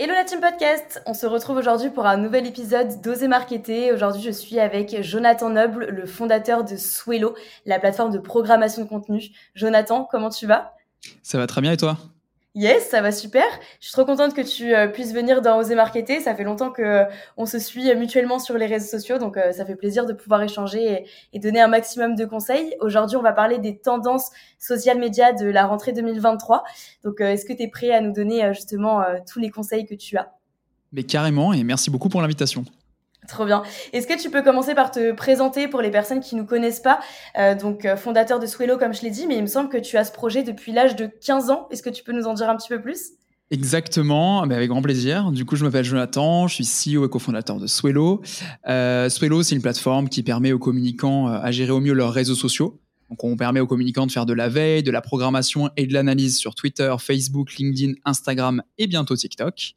Hello la team podcast On se retrouve aujourd'hui pour un nouvel épisode d'Oser Marketer. Aujourd'hui, je suis avec Jonathan Noble, le fondateur de Swello, la plateforme de programmation de contenu. Jonathan, comment tu vas? Ça va très bien et toi? Yes, ça va super. Je suis trop contente que tu euh, puisses venir dans Oser Marketer. Ça fait longtemps que euh, on se suit mutuellement sur les réseaux sociaux, donc euh, ça fait plaisir de pouvoir échanger et, donner un maximum de conseils. Aujourd'hui, on va parler des tendances social médias de la rentrée 2023. Donc, est-ce que tu es prêt à nous donner justement tous les conseils que tu as? Mais carrément, et merci beaucoup pour l'invitation. Trop bien. Est-ce que tu peux commencer par te présenter pour les personnes qui ne nous connaissent pas euh, Donc, euh, fondateur de Swello, comme je l'ai dit, mais il me semble que tu as ce projet depuis l'âge de 15 ans. Est-ce que tu peux nous en dire un petit peu plus? Exactement, mais avec grand plaisir. Du coup, je m'appelle Jonathan, je suis CEO et cofondateur de Swello. Euh, Swello, c'est une plateforme qui permet aux communicants euh, à gérer au mieux leurs réseaux sociaux. Donc, on permet aux communicants de faire de la veille, de la programmation et de l'analyse sur Twitter, Facebook, LinkedIn, Instagram et bientôt TikTok.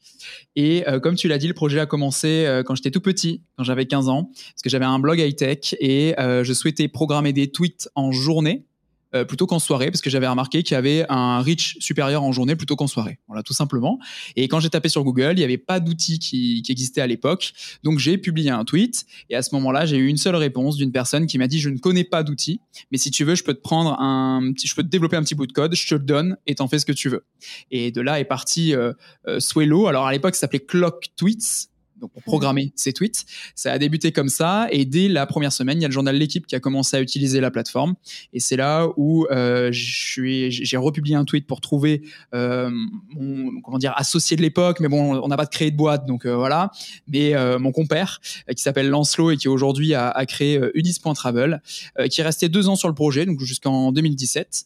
Et euh, comme tu l'as dit, le projet a commencé euh, quand j'étais tout petit, quand j'avais 15 ans, parce que j'avais un blog high-tech et euh, je souhaitais programmer des tweets en journée euh, plutôt qu'en soirée, parce que j'avais remarqué qu'il y avait un reach supérieur en journée plutôt qu'en soirée. Voilà, tout simplement. Et quand j'ai tapé sur Google, il n'y avait pas d'outil qui, qui, à l'époque. Donc j'ai publié un tweet, et à ce moment-là, j'ai eu une seule réponse d'une personne qui m'a dit, je ne connais pas d'outil, mais si tu veux, je peux te prendre un petit, je peux te développer un petit bout de code, je te le donne, et t'en fais ce que tu veux. Et de là est parti euh, euh Swello. Alors à l'époque, ça s'appelait Clock Tweets donc pour programmer ses tweets. Ça a débuté comme ça et dès la première semaine, il y a le journal L'équipe qui a commencé à utiliser la plateforme et c'est là où euh, j'ai republié un tweet pour trouver euh, mon comment dire associé de l'époque, mais bon, on n'a pas de créé de boîte donc euh, voilà. Mais mon compère qui s'appelle Lancelot et qui aujourd'hui a, a, créé Ulysse.travel, qui est resté deux ans sur le projet donc jusqu'en 2017,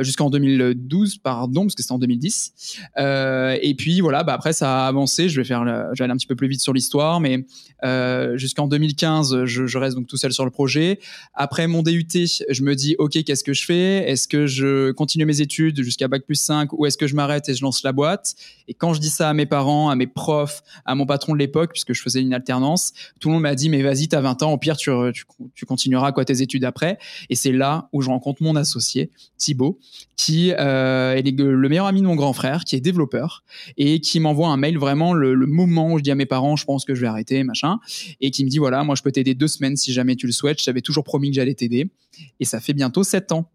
jusqu'en 2012 pardon parce que c'était en 2010. et puis voilà, bah après ça a avancé. Je vais faire, aller un petit peu plus sur l'histoire, mais euh, jusqu'en 2015, je, je, reste donc tout seul sur le projet. Après mon DUT, je me dis, OK, qu'est-ce que je fais? Est-ce que je continue mes études jusqu'à Bac plus 5 ou est-ce que je m'arrête et je lance la boîte? Et quand je dis ça à mes parents, à mes profs, à mon patron de l'époque, puisque je faisais une alternance, tout le monde m'a dit, mais vas-y, t'as 20 ans, au pire, tu, tu, tu continueras quoi tes études après. Et c'est là où je rencontre mon associé, Thibaut, qui euh, est le meilleur ami de mon grand frère, qui est développeur, et qui m'envoie un mail vraiment le, le moment où je dis à mes parents, je pense que je vais arrêter, machin. Et qui me dit, voilà, moi, je peux t'aider deux semaines si jamais tu le souhaites. Je t'avais toujours promis que j'allais t'aider. Et ça fait bientôt sept ans.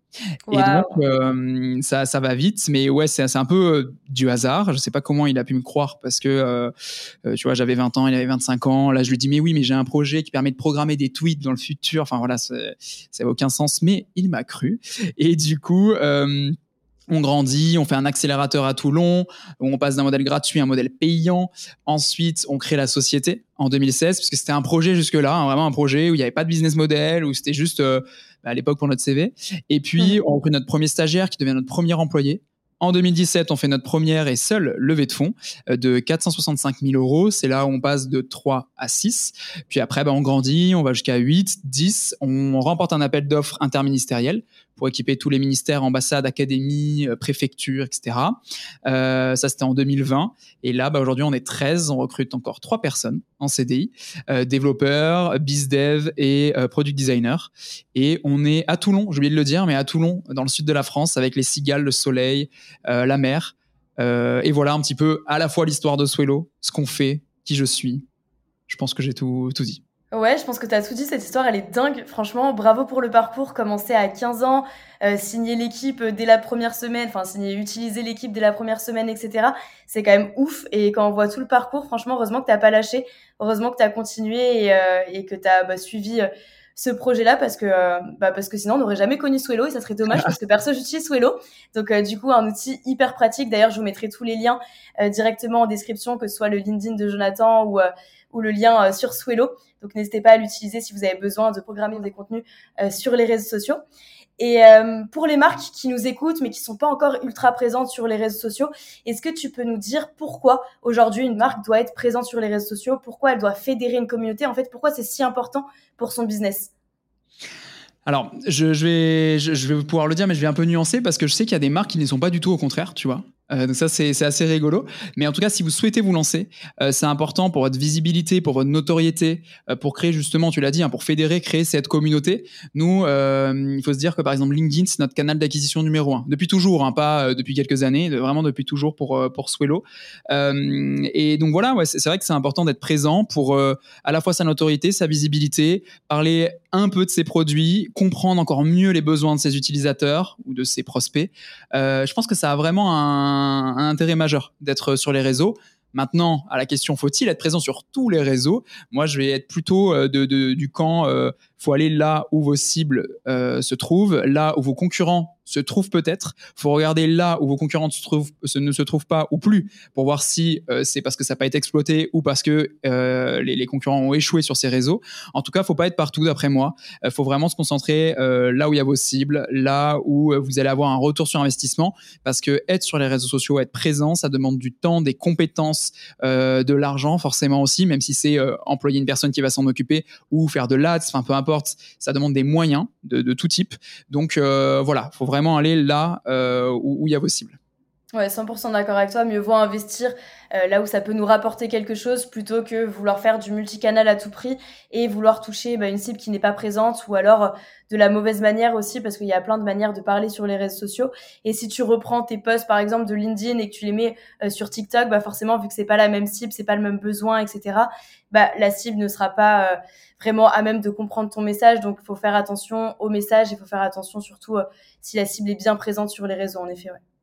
Et donc, euh, ça, ça va vite, mais ouais, c'est un peu euh, du hasard. Je sais pas comment il a pu me croire parce que, euh, tu vois, j'avais 20 ans, il avait 25 ans. Là, je lui dis, mais oui, mais j'ai un projet qui permet de programmer des tweets dans le futur. Enfin, voilà, ça n'a aucun sens, mais il m'a cru. Et du coup, on grandit, on fait un accélérateur à Toulon, on passe d'un modèle gratuit à un modèle payant. Ensuite, on crée la société en 2016, parce que c'était un projet jusque-là, hein, vraiment un projet où il n'y avait pas de business model, où c'était juste euh, à l'époque pour notre CV. Et puis, on crée notre premier stagiaire qui devient notre premier employé. En 2017, on fait notre première et seule levée de fonds euh, de 465 000 euros. C'est là où on passe de 3 à 6. Puis après, bah, on grandit, on va jusqu'à 8, 10. On remporte un appel d'offres interministériel pour équiper tous les ministères, ambassades, académies, euh, préfectures, etc. Euh, ça, c'était en 2020. Et là, bah, aujourd'hui, on est 13. On recrute encore trois personnes en CDI, euh, développeurs, bizdev et euh, product designer. Et on est à Toulon, j'ai oublié de le dire, mais à Toulon, dans le sud de la France, avec les cigales, le soleil, euh, la mer. Et voilà un petit peu à la fois l'histoire de Swello, ce qu'on fait, qui je suis. Je pense que j'ai tout, tout dit. Ouais, je pense que tu as tout dit, cette histoire, elle est dingue. Franchement, bravo pour le parcours. Commencer à 15 ans, euh, signer l'équipe dès la première semaine, enfin, signer, utiliser l'équipe dès la première semaine, etc. C'est quand même ouf. Et quand on voit tout le parcours, franchement, heureusement que t'as pas lâché. Heureusement que tu as continué et, euh, et que tu as bah, suivi euh, ce projet-là parce que, euh, bah, parce que sinon, on n'aurait jamais connu Swello et ça serait dommage parce que personne n'utilise Swello. Donc, euh, du coup, un outil hyper pratique. D'ailleurs, je vous mettrai tous les liens directement en description, que ce soit le LinkedIn de Jonathan ou ou le lien sur Swello. Donc n'hésitez pas à l'utiliser si vous avez besoin de programmer des contenus euh, sur les réseaux sociaux. Et euh, pour les marques qui nous écoutent mais qui sont pas encore ultra présentes sur les réseaux sociaux, est-ce que tu peux nous dire pourquoi aujourd'hui une marque doit être présente sur les réseaux sociaux? Pourquoi elle doit fédérer une communauté? En fait, pourquoi c'est si important pour son business? Alors, je, je, vais pouvoir le dire, mais je vais un peu nuancer parce que je sais qu'il y a des marques qui ne sont pas du tout au contraire, tu vois. Euh, donc ça, c'est assez rigolo. Mais en tout cas, si vous souhaitez vous lancer, euh, c'est important pour votre visibilité, pour votre notoriété, euh, pour créer justement, tu l'as dit, hein, pour fédérer, créer cette communauté. Nous, il faut se dire que par exemple, LinkedIn, c'est notre canal d'acquisition numéro un. Depuis toujours, hein, pas depuis quelques années, vraiment depuis toujours pour, pour Swello. et donc voilà, ouais, c'est vrai que c'est important d'être présent pour à la fois sa notoriété, sa visibilité, parler un peu de ses produits, comprendre encore mieux les besoins de ses utilisateurs ou de ses prospects. je pense que ça a vraiment un un, intérêt majeur d'être sur les réseaux. Maintenant, à la question faut-il être présent sur tous les réseaux? Moi, je vais être plutôt euh, de, du camp euh, faut aller là où vos cibles euh, se trouvent, là où vos concurrents se trouvent peut-être. faut regarder là où vos concurrents se trouvent, ne se trouvent pas ou plus pour voir si euh, c'est parce que ça n'a pas été exploité ou parce que euh, les, concurrents ont échoué sur ces réseaux. En tout cas, faut pas être partout d'après moi. Il faut vraiment se concentrer là où il y a vos cibles, là où vous allez avoir un retour sur investissement parce que être sur les réseaux sociaux, être présent, ça demande du temps, des compétences, de l'argent forcément aussi, même si c'est employer une personne qui va s'en occuper ou faire de l'ads, enfin peu importe ça demande des moyens de, tout type. Donc euh, voilà, faut vraiment aller là euh, où il y a vos cibles. Ouais, 100% d'accord avec toi. Mieux vaut investir euh, là où ça peut nous rapporter quelque chose plutôt que vouloir faire du multicanal à tout prix et vouloir toucher bah, une cible qui n'est pas présente ou alors euh, de la mauvaise manière aussi parce qu'il y a plein de manières de parler sur les réseaux sociaux. Et si tu reprends tes posts par exemple de LinkedIn et que tu les mets euh, sur TikTok, bah forcément vu que c'est pas la même cible, c'est pas le même besoin, etc. Bah la cible ne sera pas vraiment à même de comprendre ton message. Donc il faut faire attention au message, il faut faire attention surtout si la cible est bien présente sur les réseaux en effet. Ouais.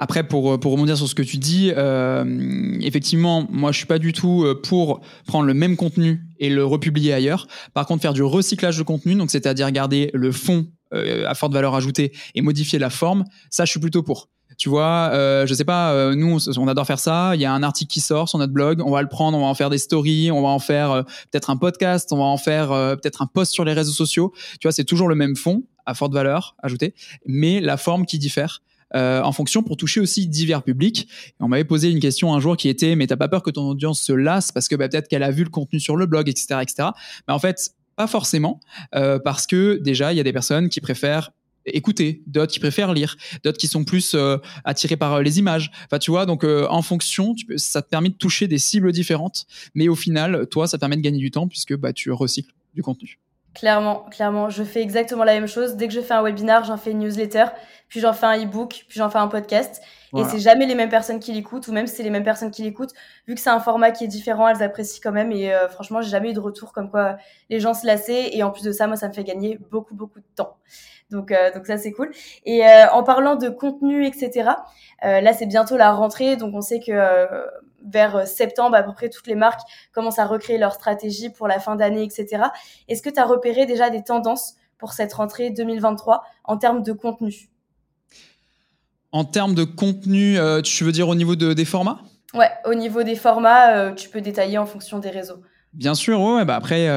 Après, pour, pour rebondir sur ce que tu dis, euh, effectivement, moi, je suis pas du tout euh, pour prendre le même contenu et le republier ailleurs. Par contre, faire du recyclage de contenu, donc c'est-à-dire garder le fond euh, à forte valeur ajoutée et modifier la forme, ça, je suis plutôt pour. Tu vois, euh, je sais pas, nous, on adore faire ça. Il y a un article qui sort sur notre blog, on va le prendre, on va en faire des stories, on va en faire peut-être un podcast, on va en faire peut-être un post sur les réseaux sociaux. Tu vois, c'est toujours le même fond à forte valeur ajoutée, mais la forme qui diffère. Euh, en fonction pour toucher aussi divers publics. on m'avait posé une question un jour qui était mais t'as pas peur que ton audience se lasse parce que bah, peut-être qu'elle a vu le contenu sur le blog, etc., etc. Mais en fait, pas forcément, euh, parce que déjà il y a des personnes qui préfèrent écouter, d'autres qui préfèrent lire, d'autres qui sont plus euh, attirés par les images. Enfin, tu vois, donc en fonction, ça te permet de toucher des cibles différentes, mais au final, toi, ça te permet de gagner du temps puisque bah, tu recycles du contenu. Clairement, clairement, je fais exactement la même chose. Dès que je fais un webinar, j'en fais une newsletter, puis j'en fais un e-book, puis j'en fais un podcast. Et c'est jamais les mêmes personnes qui l'écoutent, ou même si c'est les mêmes personnes qui l'écoutent, vu que c'est un format qui est différent, elles apprécient quand même. Et euh, franchement, j'ai jamais eu de retour comme quoi les gens se lassaient. Et en plus de ça, moi, ça me fait gagner beaucoup, beaucoup de temps. Donc, euh, donc ça, c'est cool. Et euh, en parlant de contenu, etc., là, c'est bientôt la rentrée. Donc, on sait que vers euh, septembre, à peu près toutes les marques commencent à recréer leur stratégie pour la fin d'année, etc. Est-ce que tu as repéré déjà des tendances pour cette rentrée 2023 en termes de contenu? En termes de contenu, euh, tu veux dire au niveau des formats? Ouais, au niveau des formats, euh, tu peux détailler en fonction des réseaux. Bien sûr, ouais, bah après,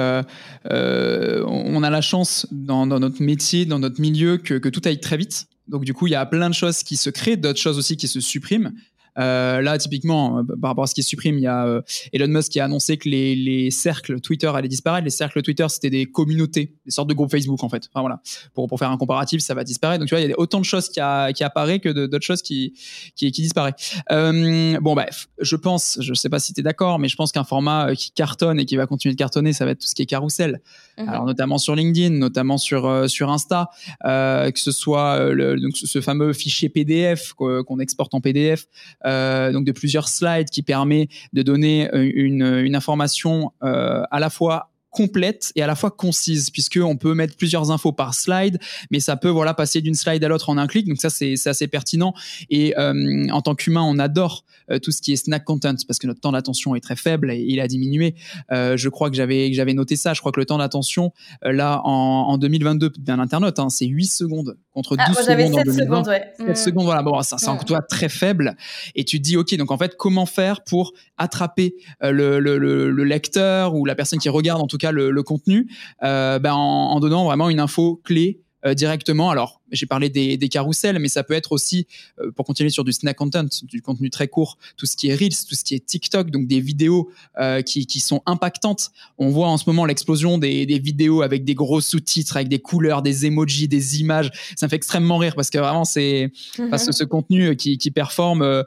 on a la chance dans, notre métier, dans notre milieu, que, que, tout aille très vite. Donc du coup, il y a plein de choses qui se créent, d'autres choses aussi qui se suppriment. Euh, là, typiquement, euh, par rapport à ce qui supprime, il y a euh, Elon Musk qui a annoncé que les, les, cercles Twitter allaient disparaître. Les cercles Twitter, c'était des communautés, des sortes de groupes Facebook, en fait. Enfin, voilà. Pour, pour faire un comparatif, ça va disparaître. Donc, tu vois, il y a autant de choses qui, a, qui apparaissent que d'autres choses qui, qui, qui disparaissent. Euh, bon, bref, je pense, je sais pas si tu es d'accord, mais je pense qu'un format qui cartonne et qui va continuer de cartonner, ça va être tout ce qui est carousel. Mhm. Alors, notamment sur LinkedIn, notamment sur, sur Insta, que ce soit le, donc, ce fameux fichier PDF qu'on exporte en PDF. Euh, donc de plusieurs slides qui permet de donner une, une information euh, à la fois complète et à la fois concise puisque on peut mettre plusieurs infos par slide mais ça peut voilà passer d'une slide à l'autre en un clic. Donc ça c'est assez pertinent. Et euh, en tant qu'humain on adore euh, tout ce qui est snack content parce que notre temps d'attention est très faible et il a diminué. Euh, je crois que j'avais j'avais noté ça. Je crois que le temps d'attention là en, en 2022 d'un internaute hein, c'est 8 secondes contre 12 ah, secondes en 2020 secondes, ouais. 7 mm. secondes voilà. Bon ça c'est mm. toi très faible. Et tu te dis ok donc en fait comment faire pour attraper le, le, le, le lecteur ou la personne qui regarde en tout cas le, contenu, euh, ben en, donnant vraiment une info clé euh, directement. Alors j'ai parlé des, des carousels, mais ça peut être aussi, euh, pour continuer sur du snack content, du contenu très court, tout ce qui est Reels, tout ce qui est TikTok, donc des vidéos euh, qui, qui, sont impactantes. On voit en ce moment l'explosion des, des, vidéos avec des gros sous-titres, avec des couleurs, des emojis, des images. Ça me fait extrêmement rire parce que vraiment, c'est parce que ce contenu qui, qui performe, euh,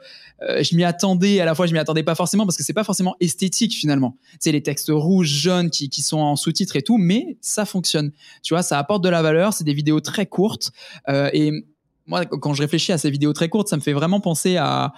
je m'y attendais, à la fois je m'y attendais pas forcément parce que c'est pas forcément esthétique finalement. C'est les textes rouges, jaunes qui, qui sont en sous-titres et tout, mais ça fonctionne. Tu vois, ça apporte de la valeur, c'est des vidéos très courtes. Euh, et moi, quand je réfléchis à ces vidéos très courtes, ça me fait vraiment penser à,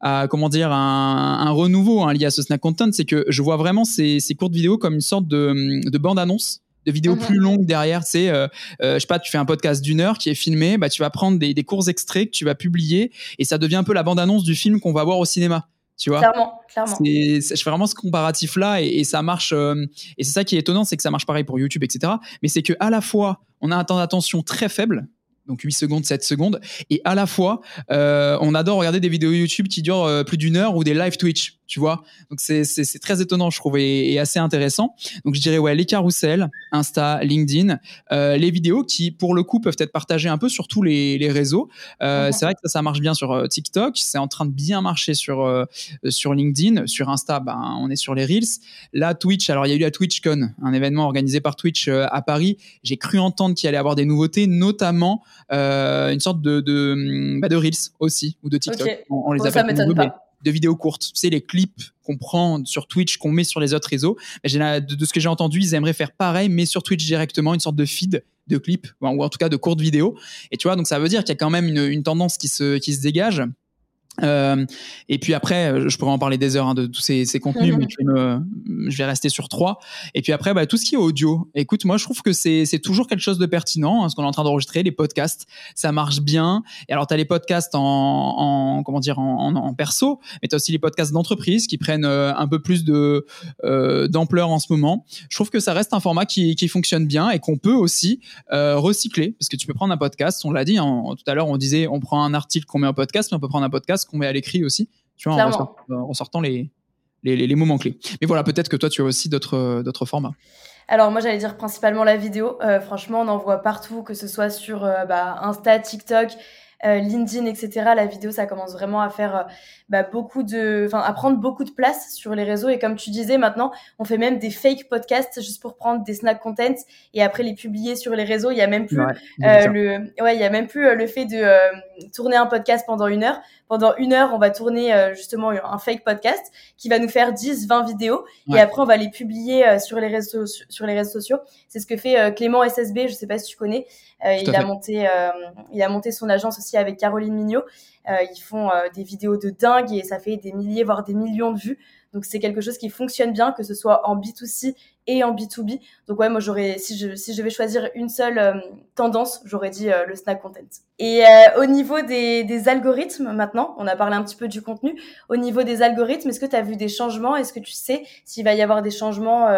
à comment dire un, un renouveau hein, lié à ce snack content. C'est que je vois vraiment ces, ces, courtes vidéos comme une sorte de, de bande-annonce de vidéos mhm. plus longues derrière. C'est, euh, euh, je sais pas, tu fais un podcast d'une heure qui est filmé, bah tu vas prendre des, des courts extraits que tu vas publier et ça devient un peu la bande-annonce du film qu'on va voir au cinéma. Tu vois Clairement, clairement. je fais vraiment ce comparatif-là et, et, ça marche. Euh, et c'est ça qui est étonnant, c'est que ça marche pareil pour YouTube, etc. Mais c'est que à la fois, on a un temps d'attention très faible donc 8 secondes, 7 secondes. Et à la fois, euh, on adore regarder des vidéos YouTube qui durent euh, plus d'une heure ou des live Twitch, tu vois. Donc c'est très étonnant, je trouve, et, assez intéressant. Donc je dirais, ouais, les carousels, Insta, LinkedIn, euh, les vidéos qui, pour le coup, peuvent être partagées un peu sur tous les, les réseaux. Euh, C'est vrai que ça, ça, marche bien sur euh, TikTok, c'est en train de bien marcher sur, euh, sur LinkedIn. Sur Insta, ben, on est sur les Reels. Là, Twitch, alors il y a eu la TwitchCon, un événement organisé par Twitch à Paris. J'ai cru entendre qu'il allait avoir des nouveautés, notamment euh, une sorte de, de, bah, de Reels aussi, ou de TikTok. On, les appelle de vidéos courtes. Sais, les clips qu'on prend sur Twitch, qu'on met sur les autres réseaux. De, ce que j'ai entendu, ils aimeraient faire pareil, mais sur Twitch directement, une sorte de feed de clips, ou en tout cas de courtes vidéos. Et tu vois, donc ça veut dire qu'il y a quand même une, une tendance qui se, qui se dégage. Euh, et puis après, euh, je pourrais en parler des heures hein, de tous ces, ces contenus, mais je vais, me, je vais, rester sur trois. Et puis après, bah, tout ce qui est audio. Écoute, moi, je trouve que c'est toujours quelque chose de pertinent. Hein, ce qu'on est en train d'enregistrer, les podcasts, ça marche bien. Et alors, tu as les podcasts en, en comment dire, en, en, en perso, mais tu as aussi les podcasts d'entreprise qui prennent euh, un peu plus de euh, d'ampleur en ce moment. Je trouve que ça reste un format qui, qui fonctionne bien et qu'on peut aussi euh, recycler, parce que tu peux prendre un podcast. On l'a dit hein, tout à l'heure, on disait, on prend un article qu'on met en podcast, mais on peut prendre un podcast qu'on met à l'écrit aussi, tu vois, en, sortant les, les, les, moments clés. Mais voilà, peut-être que toi, tu as aussi d'autres d'autres formats. Alors moi j'allais dire principalement la vidéo. Euh, franchement on en voit partout, que ce soit sur euh, bah, Insta, TikTok, euh, LinkedIn, etc. La vidéo, ça commence vraiment à faire euh, bah, beaucoup de, enfin, à prendre beaucoup de place sur les réseaux. Et comme tu disais, maintenant, on fait même des fake podcasts juste pour prendre des snack contents et après les publier sur les réseaux. Il y a même plus euh, le, ouais, il y a même plus le fait de tourner un podcast pendant une heure. Pendant une heure, on va tourner justement un fake podcast qui va nous faire 10, 20 vidéos et après on va les publier sur les réseaux sur les réseaux sociaux. C'est ce que fait Clément SSB. Je sais pas si tu connais. il a monté, il a monté son agence aussi avec Caroline Mignot. Euh, ils font euh, des vidéos de dingue et ça fait des milliers, voire des millions de vues. Donc c'est quelque chose qui fonctionne bien, que ce soit en B2C et en B2B. Donc ouais, moi j'aurais, si je, si je devais choisir une seule euh, tendance, j'aurais dit le snack content. Et au niveau des, des, algorithmes maintenant, on a parlé un petit peu du contenu. Au niveau des algorithmes, est-ce que tu as vu des changements? Est-ce que tu sais s'il va y avoir des changements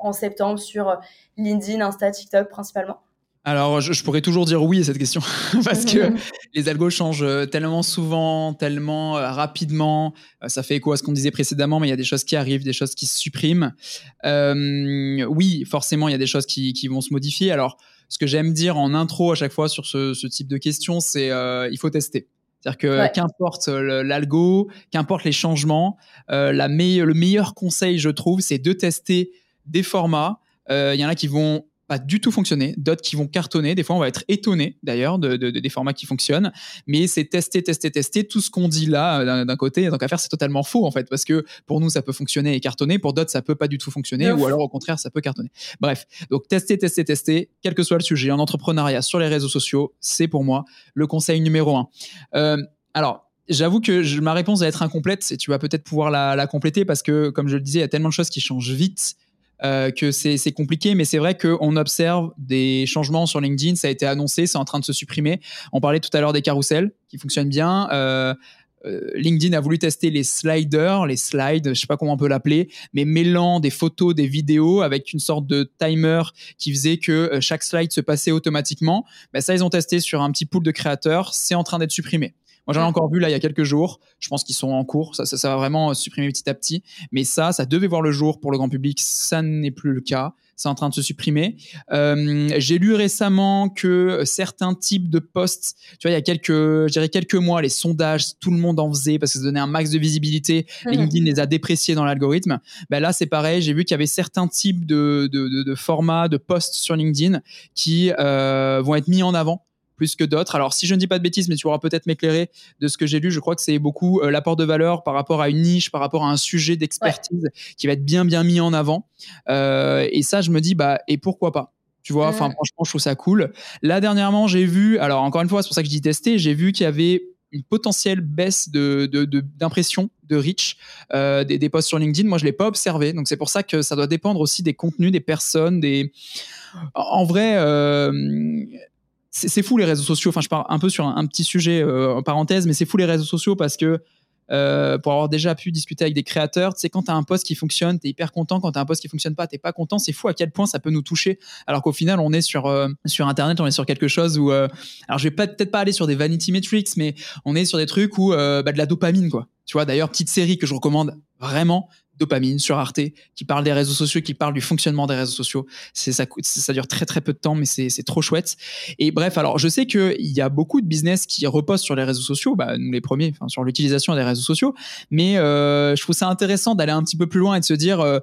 en septembre sur LinkedIn, Insta, TikTok principalement? Alors, je, pourrais toujours dire oui à cette question parce que les algos changent euh, tellement souvent, tellement euh, rapidement. Euh, ça fait écho à ce qu'on disait précédemment, mais il y a des choses qui arrivent, des choses qui se suppriment. oui, forcément, il y a des choses qui, vont se modifier. Alors, ce que j'aime dire en intro à chaque fois sur ce, type de questions, c'est il faut tester. C'est-à-dire que qu'importe l'algo, qu'importe les changements, la le meilleur conseil, je trouve, c'est de tester des formats. Il y en a qui vont pas du tout fonctionner, d'autres qui vont cartonner. Des fois, on va être étonné d'ailleurs de, des formats qui fonctionnent, mais c'est tester, tester, tester. Tout ce qu'on dit là euh, d'un côté, tant qu'à faire, c'est totalement faux en fait, parce que pour nous, ça peut fonctionner et cartonner, pour d'autres, ça peut pas du tout fonctionner, ou alors au contraire, ça peut cartonner. Bref, donc tester, tester, tester, quel que soit le sujet, en entrepreneuriat, sur les réseaux sociaux, c'est pour moi le conseil numéro un. Euh, alors, J'avoue que je, ma réponse va être incomplète et tu vas peut-être pouvoir la, la, compléter parce que, comme je le disais, il y a tellement de choses qui changent vite euh, que c'est compliqué, mais c'est vrai qu'on observe des changements sur LinkedIn. Ça a été annoncé, c'est en train de se supprimer. On parlait tout à l'heure des carousels qui fonctionnent bien. Euh, euh, LinkedIn a voulu tester les sliders, les slides, je sais pas comment on peut l'appeler, mais mêlant des photos, des vidéos avec une sorte de timer qui faisait que chaque slide se passait automatiquement. Ben ça, ils ont testé sur un petit pool de créateurs. C'est en train d'être supprimé. Moi, j'en ai encore vu là il y a quelques jours. Je pense qu'ils sont en cours. Ça, ça, va vraiment supprimer petit à petit. Mais ça, ça devait voir le jour pour le grand public. Ça n'est plus le cas. c'est en train de se supprimer. Euh, j'ai lu récemment que certains types de posts, tu vois, il y a quelques, je dirais quelques mois, les sondages, tout le monde en faisait parce que ça donnait un max de visibilité. Mhm. LinkedIn les a dépréciés dans l'algorithme. Ben là, c'est pareil. J'ai vu qu'il y avait certains types de, de, de, formats, de posts sur LinkedIn qui euh, vont être mis en avant plus que d'autres. Alors, si je ne dis pas de bêtises, mais tu pourras peut-être m'éclairer de ce que j'ai lu, je crois que c'est beaucoup euh, l'apport de valeur par rapport à une niche, par rapport à un sujet d'expertise qui va être bien, bien mis en avant. Euh, et ça, je me dis, bah, et pourquoi pas? Tu vois, enfin, franchement, je trouve ça cool. Là, dernièrement, j'ai vu, alors encore une fois, c'est pour ça que je dis tester, j'ai vu qu'il y avait une potentielle baisse de, d'impression de, reach euh, des, des, posts sur LinkedIn. Moi, je l'ai pas observé, donc c'est pour ça que ça doit dépendre aussi des contenus, des personnes, des. En vrai, c'est fou les réseaux sociaux. Enfin, je pars un peu sur un, petit sujet euh, en parenthèse, mais c'est fou les réseaux sociaux parce que euh, pour avoir déjà pu discuter avec des créateurs, tu sais, quand tu as un poste qui fonctionne, tu es hyper content. Quand tu as un poste qui fonctionne pas, tu pas content. C'est fou à quel point ça peut nous toucher. Alors qu'au final, on est sur, euh, sur Internet, on est sur quelque chose où. alors, je vais peut-être pas aller sur des vanity metrics, mais on est sur des trucs où bah, de la dopamine, quoi. Tu vois, d'ailleurs, petite série que je recommande vraiment, Dopamine sur Arte, qui parle des réseaux sociaux, qui parle du fonctionnement des réseaux sociaux. C'est ça, ça dure très très peu de temps, mais c'est trop chouette. Et bref, alors je sais qu'il y a beaucoup de business qui reposent sur les réseaux sociaux, bah, nous les premiers, sur l'utilisation des réseaux sociaux. Mais euh, je trouve ça intéressant d'aller un petit peu plus loin et de se dire. Euh,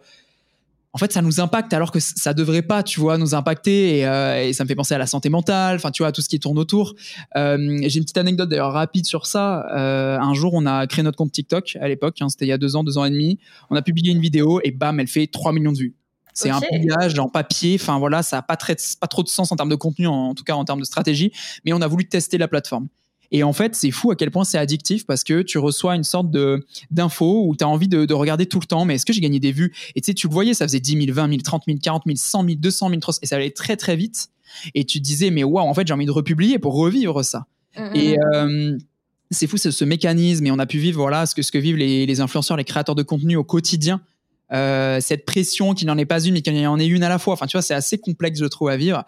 en fait, ça nous impacte alors que ça devrait pas, tu vois, nous impacter. Euh, et, ça me fait penser à la santé mentale, enfin, tu vois, à tout ce qui tourne autour. Euh, j'ai une petite anecdote d'ailleurs rapide sur ça. Euh, un jour, on a créé notre compte TikTok à l'époque, hein, c'était il y a deux ans, deux ans et demi. On a publié une vidéo et bam, elle fait 3 millions de vues. C'est un publiage en papier. Enfin voilà, ça n'a pas, pas trop de sens en termes de contenu, en tout cas en termes de stratégie. Mais on a voulu tester la plateforme. Et en fait, c'est fou à quel point c'est addictif parce que tu reçois une sorte de d'info où tu as envie de, regarder tout le temps. Mais est-ce que j'ai gagné des vues? Et tu sais, tu le voyais, ça faisait 10 000, 20 000, 30 000, 40 000, 100 000, 200 000, 300 et ça allait très très vite. Et tu te disais, mais waouh, en fait, j'ai envie de republier pour revivre ça. Mmh, et mmh. Euh, c'est fou, c'est ce mécanisme. Et on a pu vivre voilà ce que, ce que vivent les, les influenceurs, les créateurs de contenu au quotidien euh, cette pression qui n'en est pas une, mais qu'il y en ait une à la fois. Enfin, tu vois, c'est assez complexe, je trouve, à vivre.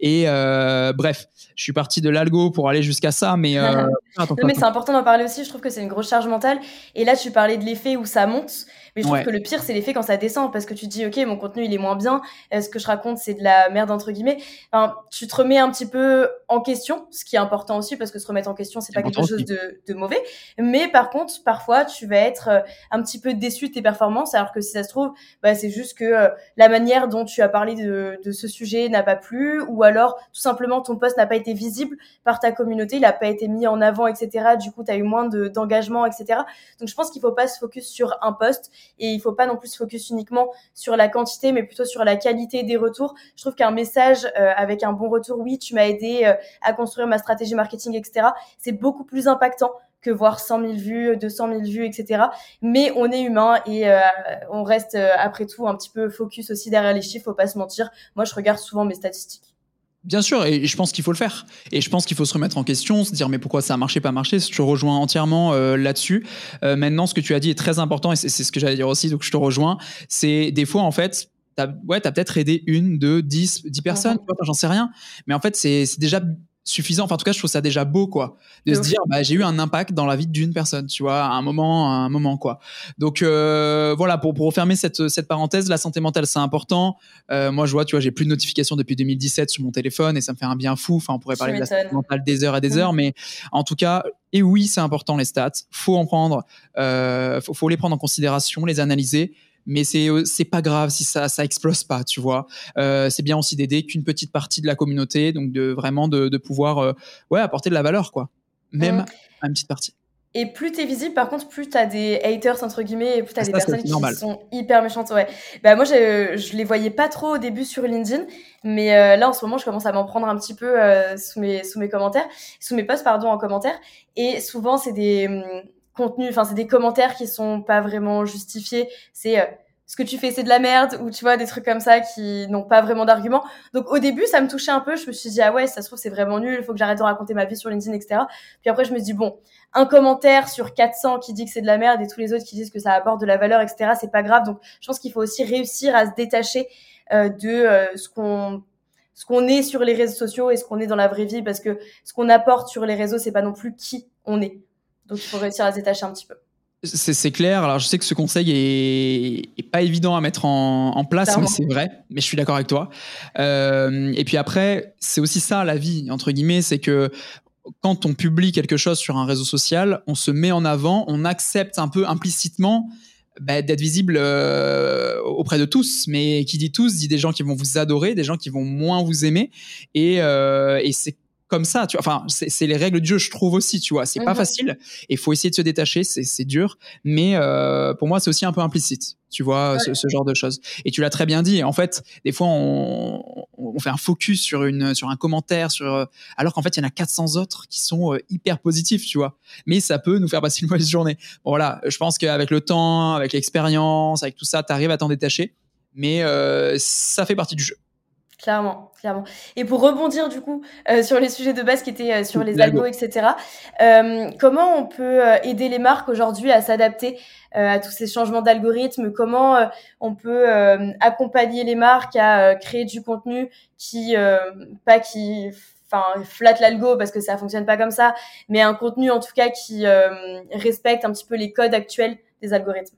Et euh, bref, je suis parti de l'algo pour aller jusqu'à ça, mais. Euh, mais c'est important d'en parler aussi. Je trouve que c'est une grosse charge mentale. Et là, tu parlais de l'effet où ça monte. Mais je trouve que le pire, c'est l'effet quand ça descend, parce que tu te dis, OK, mon contenu, il est moins bien, ce que je raconte, c'est de la merde, entre guillemets. Enfin, tu te remets un petit peu en question, ce qui est important aussi, parce que se remettre en question, c'est pas quelque chose de, de, mauvais. Mais par contre, parfois, tu vas être euh, un petit peu déçu de tes performances, alors que si ça se trouve, bah, c'est juste que euh, la manière dont tu as parlé de, de ce sujet n'a pas plu, ou alors, tout simplement, ton poste n'a pas été visible par ta communauté, il n'a pas été mis en avant, etc. Du coup, tu as eu moins d'engagement, etc. Donc, je pense qu'il faut pas se focus sur un poste et il faut pas non plus se focus uniquement sur la quantité, mais plutôt sur la qualité des retours. Je trouve qu'un message euh, avec un bon retour, oui, tu m'as aidé euh, à construire ma stratégie marketing, etc. C'est beaucoup plus impactant que voir 100 000 vues, 200 000 vues, etc. Mais on est humain et euh, on reste après tout un petit peu focus aussi derrière les chiffres, faut pas se mentir. Moi, je regarde souvent mes statistiques. Bien sûr, et je pense qu'il faut le faire. Et je pense qu'il faut se remettre en question, se dire mais pourquoi ça a marché, pas marché? Je te rejoins entièrement euh, là-dessus. Euh, maintenant, ce que tu as dit est très important et c'est ce que j'allais dire aussi, donc je te rejoins. C'est des fois, en fait, t'as ouais, as peut-être aidé une, deux, dix, dix personnes, j'en sais rien. Mais en fait, c'est déjà suffisant. Enfin, en tout cas, je trouve ça déjà beau, quoi, de se dire, bah, j'ai eu un impact dans la vie d'une personne, tu vois, à un moment, à un moment, quoi. Donc euh, voilà, pour pour refermer cette cette parenthèse, la santé mentale, c'est important. Euh, moi, je vois, tu vois, j'ai plus de notifications depuis 2017 sur mon téléphone et ça me fait un bien fou. Enfin, on pourrait parler de la santé mentale des heures et des heures, mais en tout cas, et oui, c'est important les stats. Faut en prendre, euh, faut, faut les prendre en considération, les analyser mais c'est euh, c'est pas grave si ça ça explose pas, tu vois. Euh, c'est bien aussi d'aider qu'une petite partie de la communauté, donc de vraiment de, de pouvoir euh, ouais apporter de la valeur quoi, même mmh. à une petite partie. Et plus t'es visible, par contre, plus t'as des haters entre guillemets, et plus t'as des personnes qui sont hyper méchantes. Ouais. Bah moi, je, je les voyais pas trop au début sur LinkedIn, mais euh, là en ce moment, je commence à m'en prendre un petit peu euh, sous mes sous mes commentaires, sous mes posts pardon en commentaire. Et souvent, c'est des hum, contenu, enfin c'est des commentaires qui sont pas vraiment justifiés. C'est euh, ce que tu fais c'est de la merde ou tu vois des trucs comme ça qui n'ont pas vraiment d'argument. Donc au début ça me touchait un peu, je me suis dit ah ouais ça se trouve c'est vraiment nul, il faut que j'arrête de raconter ma vie sur LinkedIn etc. Puis après je me dis bon un commentaire sur 400 qui dit que c'est de la merde et tous les autres qui disent que ça apporte de la valeur etc. C'est pas grave donc je pense qu'il faut aussi réussir à se détacher euh, de euh, ce qu'on ce qu'on est sur les réseaux sociaux et ce qu'on est dans la vraie vie parce que ce qu'on apporte sur les réseaux c'est pas non plus qui on est donc il faut réussir à se détacher un petit peu. c'est clair. Alors, je sais que ce conseil est, pas évident à mettre en, place, mais c'est vrai. Mais je suis d'accord avec toi. Euh, et puis après, c'est aussi ça la vie entre guillemets, c'est que quand on publie quelque chose sur un réseau social, on se met en avant, on accepte un peu implicitement bah, d'être visible euh, auprès de tous. Mais qui dit tous dit des gens qui vont vous adorer, des gens qui vont moins vous aimer. Et, euh, et c'est comme ça, tu vois. Enfin, c'est les règles du jeu, je trouve aussi, tu vois. C'est pas mhm. facile. Et il faut essayer de se détacher, c'est dur. Mais euh, pour moi, c'est aussi un peu implicite, tu vois, ce, genre de choses. Et tu l'as très bien dit. En fait, des fois, on, on, fait un focus sur, une, sur un commentaire, sur, euh, alors qu'en fait, il y en a 400 autres qui sont euh, hyper positifs, tu vois. Mais ça peut nous faire passer une mauvaise journée. Bon, voilà, je pense qu'avec le temps, avec l'expérience, avec tout ça, tu arrives à t'en détacher. Mais ça fait partie du jeu. Clairement, clairement. Et pour rebondir du coup euh, sur les sujets de base qui étaient euh, sur les algos, etc. Euh, comment on peut aider les marques aujourd'hui à s'adapter à tous ces changements d'algorithmes Comment on peut accompagner les marques à créer du contenu qui, pas qui, enfin, flatte l'algo parce que ça fonctionne pas comme ça, mais un contenu en tout cas qui respecte un petit peu les codes actuels des algorithmes.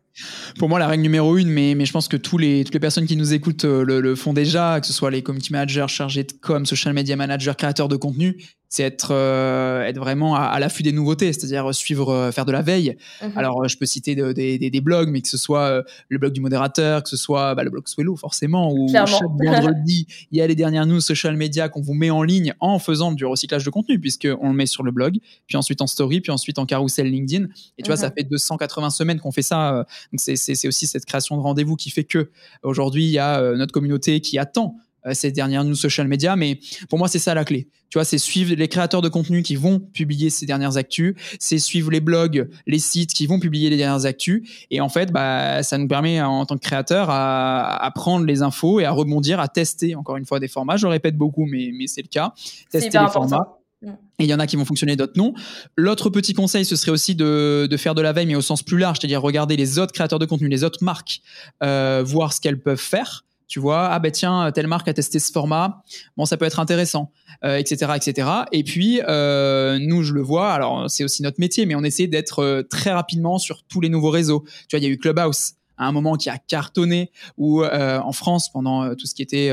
Pour moi, la règle numéro une, mais, je pense que tous les, toutes les personnes qui nous écoutent le, le font déjà, que ce soit les community managers chargés de com, social media managers, créateurs de contenu, c'est être euh, être vraiment à, l'affût des nouveautés, c'est-à-dire suivre, euh, faire de la veille. Mhm. Alors, euh, je peux citer des, des, blogs, mais que ce soit le blog du modérateur, que ce soit bah, le blog Swello, forcément, où chaque vendredi, il y a les dernières news social media qu'on vous met en ligne en faisant du recyclage de contenu, puisqu'on le met sur le blog, puis ensuite en story, puis ensuite en carousel LinkedIn. Et tu vois, ça mhm. fait 280 semaines qu'on fait ça. donc, c'est aussi cette création de rendez-vous qui fait que aujourd'hui, il y a notre communauté qui attend euh, ces dernières news social media. Mais pour moi, c'est ça la clé. Tu vois, c'est suivre les créateurs de contenu qui vont publier ces dernières actus, c'est suivre les blogs, les sites qui vont publier les dernières actus. Et en fait, bah, ça nous permet en tant que créateur à, à prendre les infos et à rebondir, à tester encore une fois des formats. Je le répète beaucoup, mais, mais c'est le cas. Tester les formats. Mm. Et il y en a qui vont fonctionner, d'autres non. L'autre petit conseil, ce serait aussi de, de, faire de la veille, mais au sens plus large, c'est-à-dire regarder les autres créateurs de contenu, les autres marques, euh, voir ce qu'elles peuvent faire tu vois, ah ben tiens, telle marque a testé ce format, bon, ça peut être intéressant, etc., euh, etc. Et puis, euh, nous, je le vois, alors c'est aussi notre métier, mais on essaie d'être euh, très rapidement sur tous les nouveaux réseaux. Tu vois, il y a eu Clubhouse à un moment qui a cartonné ou en France pendant tout ce qui était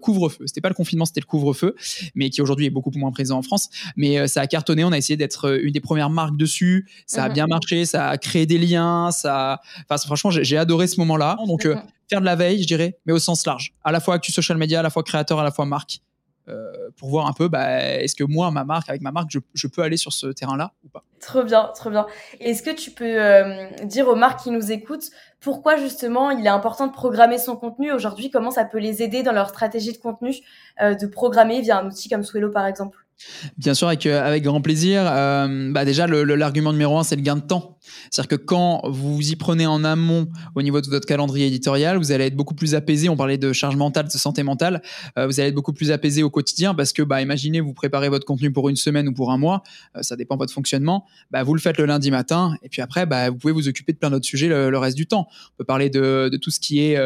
couvre-feu. C'était pas le confinement, c'était le couvre-feu, mais qui aujourd'hui est beaucoup moins présent en France. Mais ça a cartonné. On a essayé d'être une des premières marques dessus. Ça a mhm. bien marché. Ça a créé des liens. Ça, enfin, franchement, j'ai adoré ce moment-là. Donc, faire de la veille, je dirais, mais au sens large. À la fois actu social media, à la fois créateur, à la fois marque. Euh, pour voir un peu, bah, est-ce que moi, ma marque, avec ma marque, je, peux aller sur ce terrain-là ou pas Trop bien, trop bien. Est-ce que tu peux euh, dire aux marques qui nous écoutent pourquoi justement il est important de programmer son contenu. Aujourd'hui Comment ça peut les aider dans leur stratégie de contenu euh, de programmer via un outil comme Swello par exemple? Bien sûr, avec, euh, avec grand plaisir. Euh, bah déjà, l'argument numéro un, c'est le gain de temps. C'est-à-dire que quand vous y prenez en amont au niveau de votre calendrier éditorial, vous allez être beaucoup plus apaisé. On parlait de charge mentale, de santé mentale. Euh, vous allez être beaucoup plus apaisé au quotidien parce que, bah, imaginez, vous préparez votre contenu pour une semaine ou pour un mois. ça dépend de votre fonctionnement. Bah, vous le faites le lundi matin et puis après, bah, vous pouvez vous occuper de plein d'autres sujets le, reste du temps. On peut parler de tout ce qui est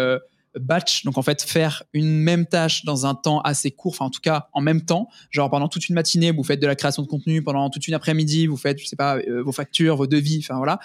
batch, donc en fait faire une même tâche dans un temps assez court, enfin en tout cas en même temps, genre pendant toute une matinée vous faites de la création de contenu, pendant toute une après-midi vous faites je sais pas euh, vos factures, vos devis, enfin voilà.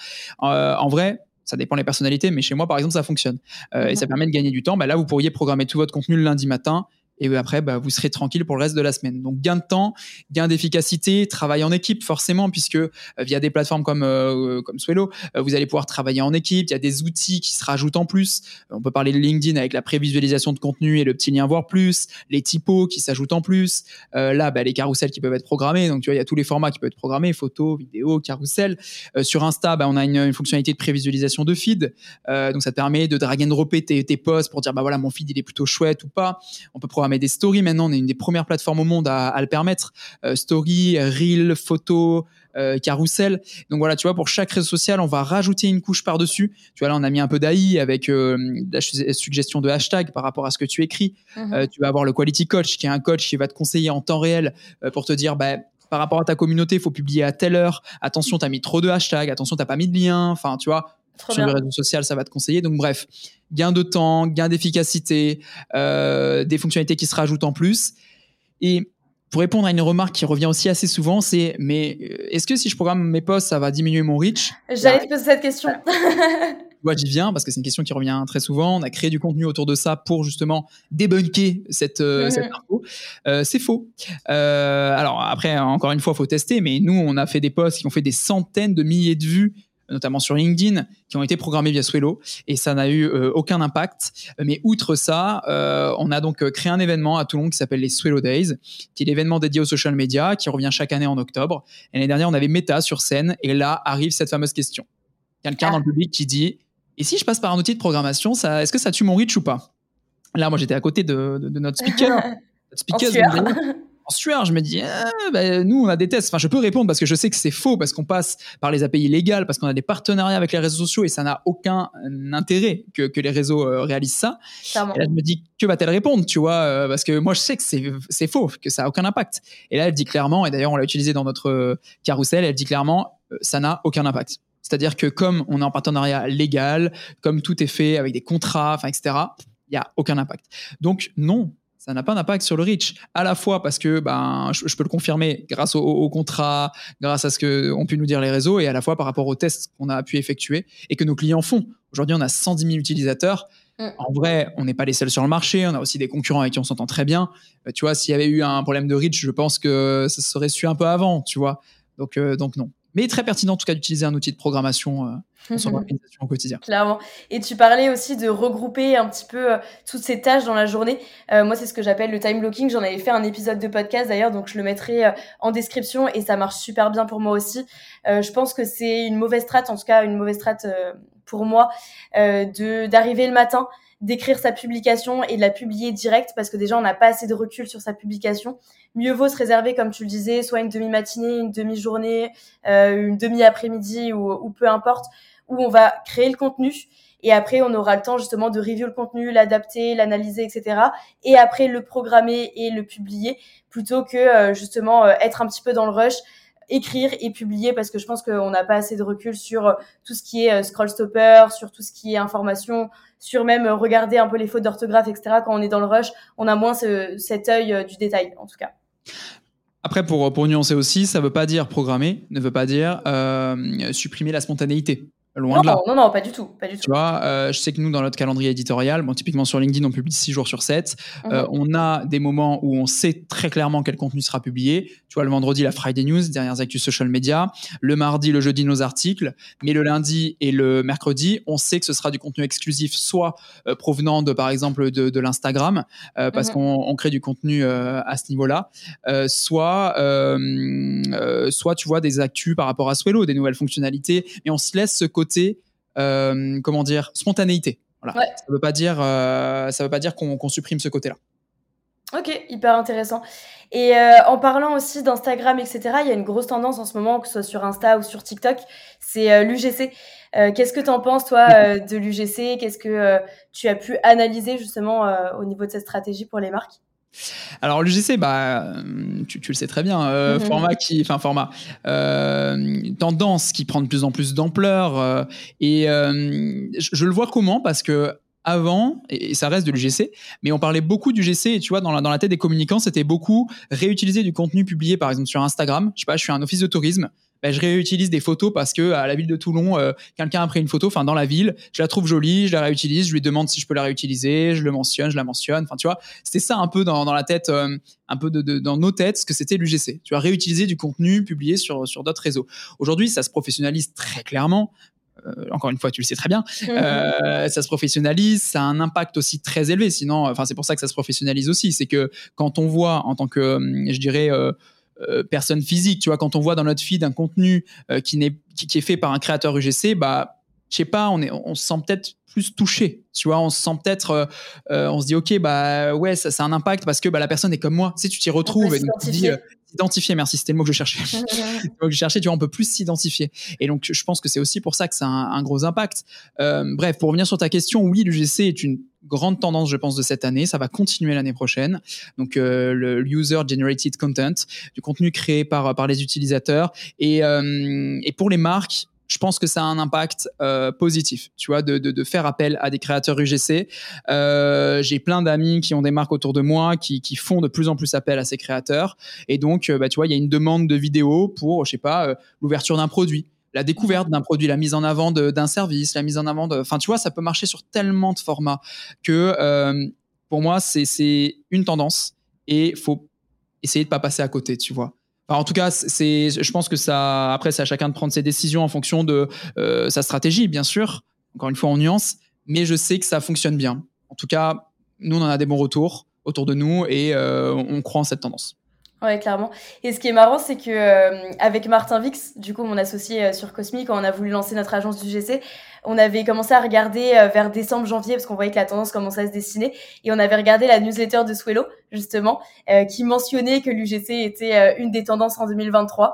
Euh, en vrai, ça dépend des personnalités, mais chez moi par exemple ça fonctionne euh, et ça permet de gagner du temps. Bah, là vous pourriez programmer tout votre contenu le lundi matin et après bah, vous serez tranquille pour le reste de la semaine. Donc gain de temps, gain d'efficacité, travail en équipe forcément puisque euh, via des plateformes comme euh, comme Swello, euh, vous allez pouvoir travailler en équipe, il y a des outils qui se rajoutent en plus. On peut parler de LinkedIn avec la prévisualisation de contenu et le petit lien voir plus, les typos qui s'ajoutent en plus. là bah, les carousels qui peuvent être programmés, donc tu vois il y a tous les formats qui peuvent être programmés, photos, vidéos, carousel. sur Insta, bah, on a une, fonctionnalité de prévisualisation de feed, donc ça te permet de drag and dropper tes, tes posts pour dire bah voilà mon feed il est plutôt chouette ou pas. On peut programmer mais des stories maintenant. On est une des premières plateformes au monde à, le permettre. Euh, story, reel, photo, euh, carrousel. Donc voilà, tu vois, pour chaque réseau social, on va rajouter une couche par-dessus. Tu vois, là, on a mis un peu d'AI avec euh, la suggestion de hashtag par rapport à ce que tu écris. Mhm. tu vas avoir le quality coach, qui est un coach qui va te conseiller en temps réel pour te dire, bah, par rapport à ta communauté, il faut publier à telle heure. Attention, tu as mis trop de hashtags. Attention, tu pas mis de lien. Enfin, tu vois, sur le réseau social, ça va te conseiller. Donc bref, gain de temps, gain d'efficacité, euh, des fonctionnalités qui se rajoutent en plus. Et pour répondre à une remarque qui revient aussi assez souvent, c'est mais est-ce que si je programme mes posts, ça va diminuer mon reach? J'allais te poser cette question. vois, j'y viens parce que c'est une question qui revient très souvent. On a créé du contenu autour de ça pour justement débunker cette, euh, cette info. Euh, c'est faux. Euh, alors après, encore une fois, faut tester, mais nous, on a fait des posts qui ont fait des centaines de milliers de vues notamment sur LinkedIn, qui ont été programmés via Swello, et ça n'a eu aucun impact. Mais outre ça, on a donc créé un événement à Toulon qui s'appelle les Swello Days, qui est l'événement dédié aux social media, qui revient chaque année en octobre. L'année dernière, on avait Meta sur scène, et là arrive cette fameuse question. Quelqu'un ah. dans le public qui dit et si je passe par un outil de programmation, ça, est-ce que ça tue mon reach ou pas? Là, moi, j'étais à côté de, notre speaker. notre speaker en, sueur. je me dis, ah, bah, nous, on a des tests. Enfin, je peux répondre parce que je sais que c'est faux, parce qu'on passe par les API légales, parce qu'on a des partenariats avec les réseaux sociaux et ça n'a aucun intérêt que, que les réseaux euh, réalisent ça. Et là, je me dis, que va-t-elle répondre, tu vois euh, Parce que moi, je sais que c'est faux, que ça n'a aucun impact. Et là, elle dit clairement, et d'ailleurs, on l'a utilisé dans notre euh, carrousel, elle dit clairement, ça n'a aucun impact. C'est-à-dire que comme on est en partenariat légal, comme tout est fait avec des contrats, enfin, etc., il n'y a aucun impact. Donc non, ça n'a pas d'impact sur le reach. À la fois parce que ben, je, peux le confirmer grâce au, au, contrat, grâce à ce qu'ont pu nous dire les réseaux, et à la fois par rapport aux tests qu'on a pu effectuer et que nos clients font. Aujourd'hui, on a 110 000 utilisateurs. Mm. En vrai, on n'est pas les seuls sur le marché. On a aussi des concurrents avec qui on s'entend très bien. Euh, tu vois, s'il y avait eu un problème de reach, je pense que ça serait su un peu avant, tu vois. Donc, euh, donc non mais très pertinent en tout cas d'utiliser un outil de programmation euh, dans son organisation au quotidien. Clairement. Et tu parlais aussi de regrouper un petit peu euh, toutes ces tâches dans la journée. Euh, moi, c'est ce que j'appelle le time blocking. J'en avais fait un épisode de podcast d'ailleurs, donc je le mettrai en description et ça marche super bien pour moi aussi. je pense que c'est une mauvaise strate, en tout cas une mauvaise strate pour moi, de d'arriver le matin d'écrire sa publication et de la publier direct parce que déjà on n'a pas assez de recul sur sa publication. Mieux vaut se réserver, comme tu le disais, soit une demi-matinée, une demi-journée, euh, une demi-après-midi ou, ou, peu importe, où on va créer le contenu et après on aura le temps justement de review le contenu, l'adapter, l'analyser, etc. Et après le programmer et le publier plutôt que euh, justement euh, être un petit peu dans le rush écrire et publier parce que je pense qu'on n'a pas assez de recul sur euh, tout ce qui est euh, scroll stopper, sur tout ce qui est information, sur même euh, regarder un peu les fautes d'orthographe, etc. Quand on est dans le rush, on a moins cet œil du détail, en tout cas. Après, pour, pour nuancer aussi, ça ne veut pas dire programmer, ne veut pas dire supprimer la spontanéité. Loin non, de là. Non, non, pas du tout. Pas du tu vois, euh, je sais que nous, dans notre calendrier éditorial, bon, typiquement sur LinkedIn, on publie 6 jours sur 7. Euh, mhm. on a des moments où on sait très clairement quel contenu sera publié. Tu vois, le vendredi, la Friday News, dernières actus social media. Le mardi, le jeudi, nos articles. Mais le lundi et le mercredi, on sait que ce sera du contenu exclusif, soit euh, provenant de, par exemple, de, de l'Instagram, parce mhm. qu'on on crée du contenu à ce niveau-là, soit, soit, tu vois, des actus par rapport à Swello, des nouvelles fonctionnalités. Et on se laisse ce côté, euh, comment dire, spontanéité. Voilà. Ça veut pas dire, euh, ça veut pas dire qu'on supprime ce côté-là. Ok, hyper intéressant. Et euh, en parlant aussi d'Instagram, etc., il y a une grosse tendance en ce moment, que ce soit sur Insta ou sur TikTok, c'est l'UGC. Qu'est-ce que tu en penses, toi, de l'UGC Qu'est-ce que tu as pu analyser justement au niveau de cette stratégie pour les marques? Alors l'UGC, bah, tu, le sais très bien, euh, mhm. format qui, enfin format, euh, tendance qui prend de plus en plus d'ampleur. Euh, et je, le vois comment? Parce que avant, et ça reste de l'UGC, mais on parlait beaucoup du GC, et tu vois, dans la, dans la tête des communicants, c'était beaucoup réutiliser du contenu publié, par exemple, sur Instagram. Je sais pas, je suis un office de tourisme, ben, je réutilise des photos parce que à la ville de Toulon, euh, quelqu'un a pris une photo, enfin dans la ville, je la trouve jolie, je la réutilise, je lui demande si je peux la réutiliser, je le mentionne, je la mentionne. Enfin, tu vois, c'était ça un peu dans, dans la tête, euh, un peu de, de, dans nos têtes, ce que c'était l'UGC. Tu vois, réutiliser du contenu publié sur, sur d'autres réseaux. Aujourd'hui, ça se professionnalise très clairement. Euh, encore une fois, tu le sais très bien, ça se professionnalise, ça a un impact aussi très élevé. Sinon, enfin, c'est pour ça que ça se professionnalise aussi. C'est que quand on voit en tant que, je dirais, euh, personne physique. Tu vois, quand on voit dans notre feed un contenu euh, qui, n'est, qui, est fait par un créateur UGC, bah, je sais pas, on, est, on se sent peut-être plus touché. Tu vois, on se sent peut-être, euh, on se dit, ok, bah ouais, ça, ça, a un impact parce que bah, la personne est comme moi. Tu sais, tu t'y retrouves et donc tu dis, Identifier, merci, c'était le mot que je cherchais. le mot que je cherchais, tu vois, on peut plus s'identifier. Et donc, je pense que c'est aussi pour ça que ça a un, gros impact. Bref, pour revenir sur ta question, oui, l'UGC est une grande tendance, je pense, de cette année. Ça va continuer l'année prochaine. Donc, euh, le user generated content, du contenu créé par par les utilisateurs. Et, euh, et pour les marques, je pense que ça a un impact euh, positif, tu vois, de, de, faire appel à des créateurs UGC. Euh, j'ai plein d'amis qui ont des marques autour de moi qui, qui, font de plus en plus appel à ces créateurs. Et donc, bah, tu vois, il y a une demande de vidéos pour, je sais pas, l'ouverture d'un produit la découverte d'un produit, la mise en avant d'un service, la mise en avant de... Enfin, tu vois, ça peut marcher sur tellement de formats que euh, pour moi, c'est une tendance et faut essayer de pas passer à côté, tu vois en tout cas, c'est, je pense que ça, après, c'est à chacun de prendre ses décisions en fonction de euh, sa stratégie, bien sûr. Encore une fois, en nuance, mais je sais que ça fonctionne bien. En tout cas, nous, on en a des bons retours autour de nous et euh, on croit en cette tendance. Ouais, clairement. Et ce qui est marrant, c'est que euh, avec Martin Vix, du coup mon associé euh, sur Cosmic, quand on a voulu lancer notre agence du GC, on avait commencé à regarder euh, vers décembre, janvier, parce qu'on voyait que la tendance commençait à se dessiner, et on avait regardé la newsletter de Swello, justement, qui mentionnait que l'UGC était une des tendances en 2023.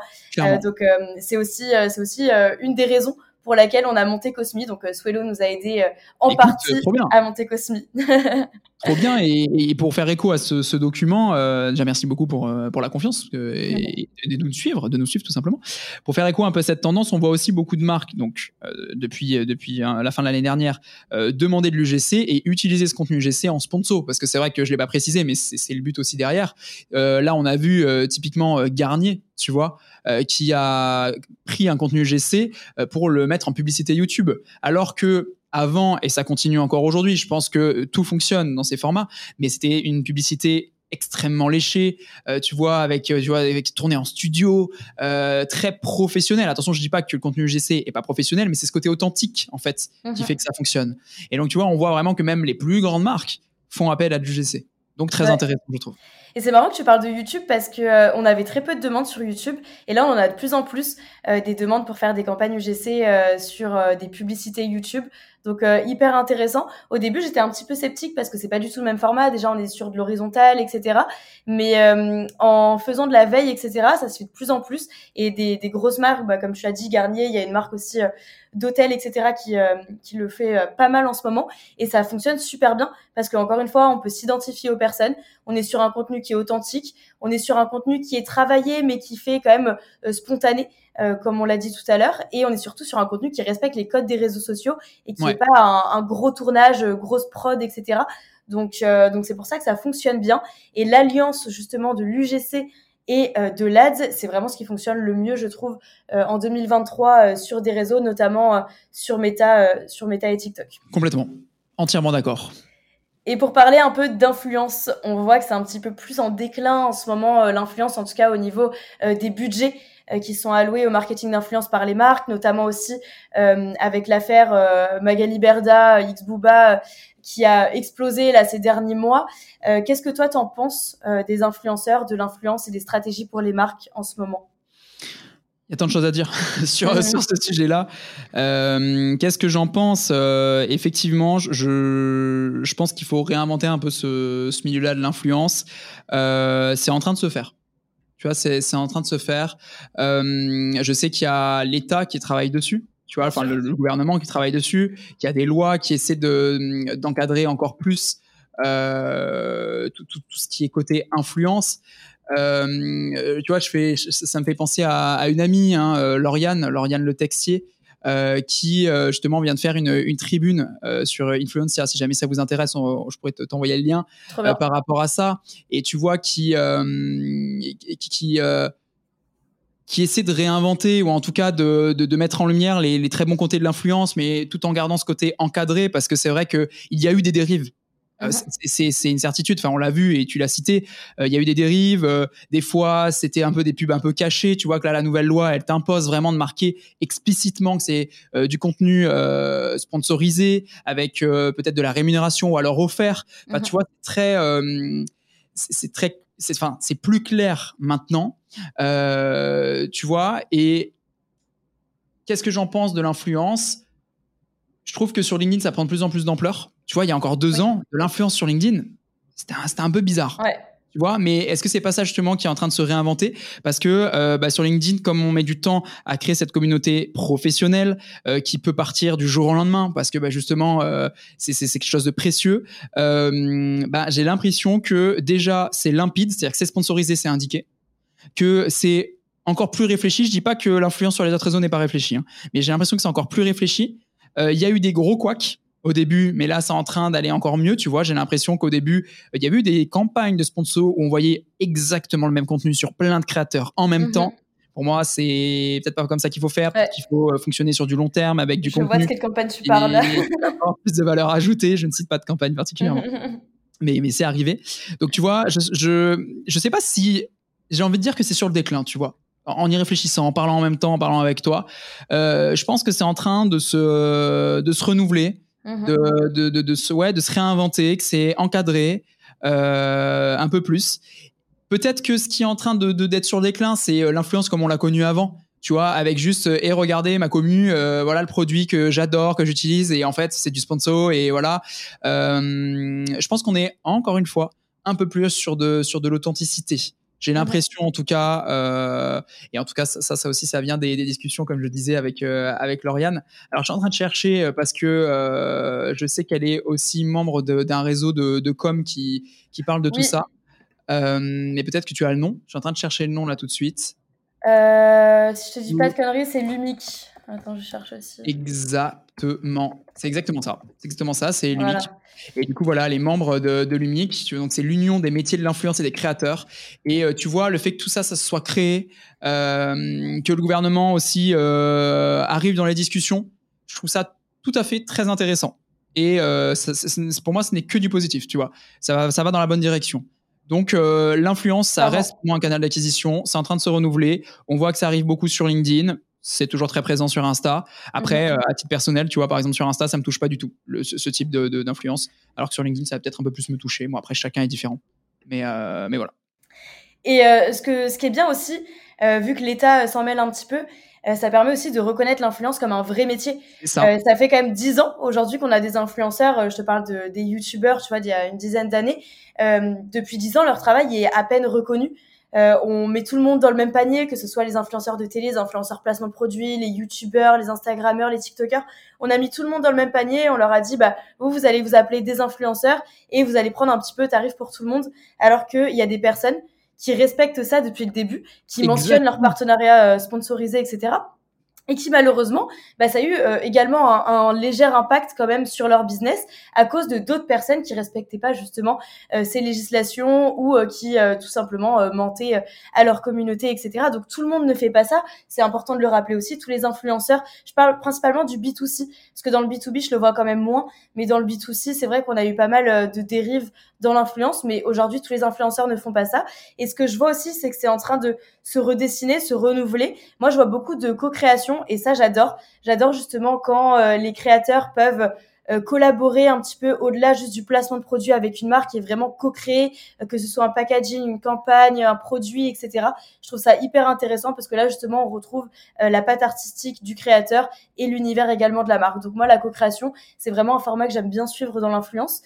donc c'est aussi, c'est aussi une des raisons pour laquelle on a monté Cosmi. Donc, euh, Swello nous a aidé euh, en partie à monter Cosmi. trop bien. Et, pour faire écho à ce, document, euh, déjà merci beaucoup pour, pour la confiance et, de nous suivre, de nous suivre tout simplement. Pour faire écho un peu à cette tendance, on voit aussi beaucoup de marques, donc depuis, depuis la fin de l'année dernière, demander de l'UGC et utiliser ce contenu UGC en sponsor. Parce que c'est vrai que je ne l'ai pas précisé, mais c'est le but aussi derrière. là, on a vu typiquement Garnier tu vois, euh, qui a pris un contenu GC euh, pour le mettre en publicité YouTube. Alors que avant, et ça continue encore aujourd'hui, je pense que tout fonctionne dans ces formats, mais c'était une publicité extrêmement léchée, euh, tu vois, avec, tu vois, avec tourné en studio, très professionnel. Attention, je dis pas que le contenu GC est pas professionnel, mais c'est ce côté authentique en fait qui mhm. fait que ça fonctionne. Et donc, tu vois, on voit vraiment que même les plus grandes marques font appel à du GC. Donc très intéressant, je trouve. Et c'est marrant que tu parles de YouTube parce que euh, on avait très peu de demandes sur YouTube et là on a de plus en plus euh, des demandes pour faire des campagnes UGC euh, sur des publicités YouTube. Donc hyper intéressant. Au début j'étais un petit peu sceptique parce que c'est pas du tout le même format. Déjà on est sur de l'horizontal, etc. Mais en faisant de la veille, etc. Ça se fait de plus en plus et des, des grosses marques, bah, comme tu as dit Garnier, il y a une marque aussi d'hôtel, etc. qui qui le fait pas mal en ce moment et ça fonctionne super bien parce qu'encore une fois on peut s'identifier aux personnes. On est sur un contenu qui est authentique. On est sur un contenu qui est travaillé, mais qui fait quand même euh, spontané, euh, comme on l'a dit tout à l'heure. Et on est surtout sur un contenu qui respecte les codes des réseaux sociaux et qui n'est pas un, gros tournage, euh, grosse prod, etc. Donc, donc c'est pour ça que ça fonctionne bien. Et l'alliance justement de l'UGC et de l'ADS, c'est vraiment ce qui fonctionne le mieux, je trouve, en 2023 sur des réseaux, notamment sur Meta, sur Meta et TikTok. Complètement, entièrement d'accord. Et pour parler un peu d'influence, on voit que c'est un petit peu plus en déclin en ce moment, euh, l'influence, en tout cas au niveau euh, des budgets euh, qui sont alloués au marketing d'influence par les marques, notamment aussi avec l'affaire Magali Berda, X Booba, qui a explosé là ces derniers mois. Qu'est-ce que toi t'en penses des influenceurs, de l'influence et des stratégies pour les marques en ce moment? Il y a tant de choses à dire sur, sur ce sujet-là. Euh, Qu'est-ce que j'en pense? Euh, Effectivement, je, je pense qu'il faut réinventer un peu ce, ce milieu-là de l'influence. Euh, c'est en train de se faire. Tu vois, c'est en train de se faire. Euh, je sais qu'il y a l'État qui travaille dessus. Tu vois, enfin le, gouvernement qui travaille dessus, qu'il y a des lois qui essaient de d'encadrer encore plus euh, tout, tout, tout, ce qui est côté influence. Euh, tu vois, je fais, ça me fait penser à, une amie, hein, Lauriane, Lauriane Le Texier, qui euh, justement vient de faire une, une tribune euh, sur Influencer. Si jamais ça vous intéresse, je pourrais t'envoyer le lien par rapport à ça. Et tu vois qui qui, qui qui essaie de réinventer ou en tout cas de, de, de mettre en lumière les, les, très bons côtés de l'influence, mais tout en gardant ce côté encadré, parce que c'est vrai qu'il y a eu des dérives euh, mhm. c'est une certitude. Enfin, on l'a vu et tu l'as cité. Euh, il y a eu des dérives. Euh, des fois, c'était un peu des pubs un peu cachées. Tu vois que là, la nouvelle loi, elle t'impose vraiment de marquer explicitement que c'est du contenu sponsorisé avec peut-être de la rémunération ou alors offert. Enfin, tu mhm. vois, très, c'est très, enfin, c'est plus clair maintenant. tu vois. Et qu'est-ce que j'en pense de l'influence? Je trouve que sur LinkedIn, ça prend de plus en plus d'ampleur tu vois, il y a encore deux ans, de l'influence sur LinkedIn, c'était un, un, peu bizarre. Ouais. Tu vois, mais est-ce que c'est pas ça justement qui est en train de se réinventer? Parce que euh, bah, sur LinkedIn, comme on met du temps à créer cette communauté professionnelle euh, qui peut partir du jour au lendemain, parce que bah, justement euh, c'est quelque chose de précieux, bah, j'ai l'impression que déjà c'est limpide, c'est-à-dire que c'est sponsorisé, c'est indiqué, que c'est encore plus réfléchi. Je dis pas que l'influence sur les autres réseaux n'est pas réfléchie, hein, mais j'ai l'impression que c'est encore plus réfléchi. Euh, il y a eu des gros couacs au début, mais là, c'est en train d'aller encore mieux. Tu vois, j'ai l'impression qu'au début, il y a eu des campagnes de sponsors où on voyait exactement le même contenu sur plein de créateurs en même mhm. temps. Pour moi, c'est peut-être pas comme ça qu'il faut faire. Ouais. qu'il faut euh, fonctionner sur du long terme avec du contenu. Je vois de quelle campagne tu parles. plus de valeur ajoutée. Je ne cite pas de campagne particulièrement. mais, mais c'est arrivé. Donc, tu vois, je, je, je sais pas si j'ai envie de dire que c'est sur le déclin, tu vois en y réfléchissant, en parlant en même temps, en parlant avec toi, euh, je pense que c'est en train de se, de se renouveler, mhm. de, de, de, de, se, ouais, de se réinventer, que c'est encadré euh, un peu plus. Peut-être que ce qui est en train de d'être sur le déclin, c'est euh, l'influence comme on l'a connu avant. Tu vois, avec juste et regardez ma commu, voilà le produit que j'adore, que j'utilise, et en fait c'est du sponsor et voilà. je pense qu'on est encore une fois un peu plus sur de sur de l'authenticité. J'ai l'impression, en tout cas, euh, et en tout cas, ça, ça aussi, ça vient des, discussions, comme je disais avec euh, avec Lauriane. Alors, je suis en train de chercher euh, parce que je sais qu'elle est aussi membre d'un réseau de, de, com qui qui parle de tout ça. mais peut-être que tu as le nom. Je suis en train de chercher le nom là tout de suite. si je te dis pas de conneries, c'est Lumic. Attends, je cherche aussi. Exactement. C'est exactement ça. C'est exactement ça. C'est Lumic. Et du coup, voilà, les membres de, de Lumic, donc c'est l'union des métiers de l'influence et des créateurs. Et euh, tu vois, le fait que tout ça, ça se soit créé, euh, que le gouvernement aussi euh, arrive dans les discussions, je trouve ça tout à fait très intéressant. Et ça, pour moi, ce n'est que du positif, tu vois. Ça va, ça va dans la bonne direction. Donc l'influence, ça reste pour moi un canal d'acquisition. C'est en train de se renouveler. On voit que ça arrive beaucoup sur LinkedIn c'est toujours très présent sur Insta. Après, mhm. euh, à titre personnel, tu vois, par exemple, sur Insta, ça me touche pas du tout, ce, type d'influence. De, alors que sur LinkedIn, ça va peut-être un peu plus me toucher. Moi, après, chacun est différent. Mais, euh, mais voilà. Et euh, ce, que, ce qui est bien aussi, vu que l'État s'en mêle un petit peu, ça permet aussi de reconnaître l'influence comme un vrai métier. Ça. ça. fait quand même dix ans aujourd'hui qu'on a des influenceurs. je te parle de, des youtubeurs, tu vois, d'il y a une dizaine d'années. depuis dix ans, leur travail est à peine reconnu. Euh, on met tout le monde dans le même panier, que ce soit les influenceurs de télé, les influenceurs placement de produits, les youtubeurs, les instagrammeurs, les tiktokers. On a mis tout le monde dans le même panier. On leur a dit, bah, vous, vous allez vous appeler des influenceurs et vous allez prendre un petit peu tarif pour tout le monde. Alors qu'il y a des personnes qui respectent ça depuis le début, qui mentionnent leur partenariat euh, sponsorisé, etc et qui malheureusement, bah, ça a eu euh, également un, léger impact quand même sur leur business à cause de d'autres personnes qui respectaient pas justement euh, ces législations ou euh, qui tout simplement mentaient à leur communauté, etc. Donc tout le monde ne fait pas ça. C'est important de le rappeler aussi. Tous les influenceurs, je parle principalement du B2C, parce que dans le B2B, je le vois quand même moins, mais dans le B2C, c'est vrai qu'on a eu pas mal de dérives dans l'influence, mais aujourd'hui, tous les influenceurs ne font pas ça. Et ce que je vois aussi, c'est que c'est en train de se redessiner, se renouveler. Moi, je vois beaucoup de co-création et ça, j'adore. J'adore justement quand euh, les créateurs peuvent euh, collaborer un petit peu au-delà juste du placement de produit avec une marque est vraiment co-créée, euh, que ce soit un packaging, une campagne, un produit, etc. Je trouve ça hyper intéressant parce que là, justement, on retrouve la patte artistique du créateur et l'univers également de la marque. Donc moi, la co-création, c'est vraiment un format que j'aime bien suivre dans l'influence.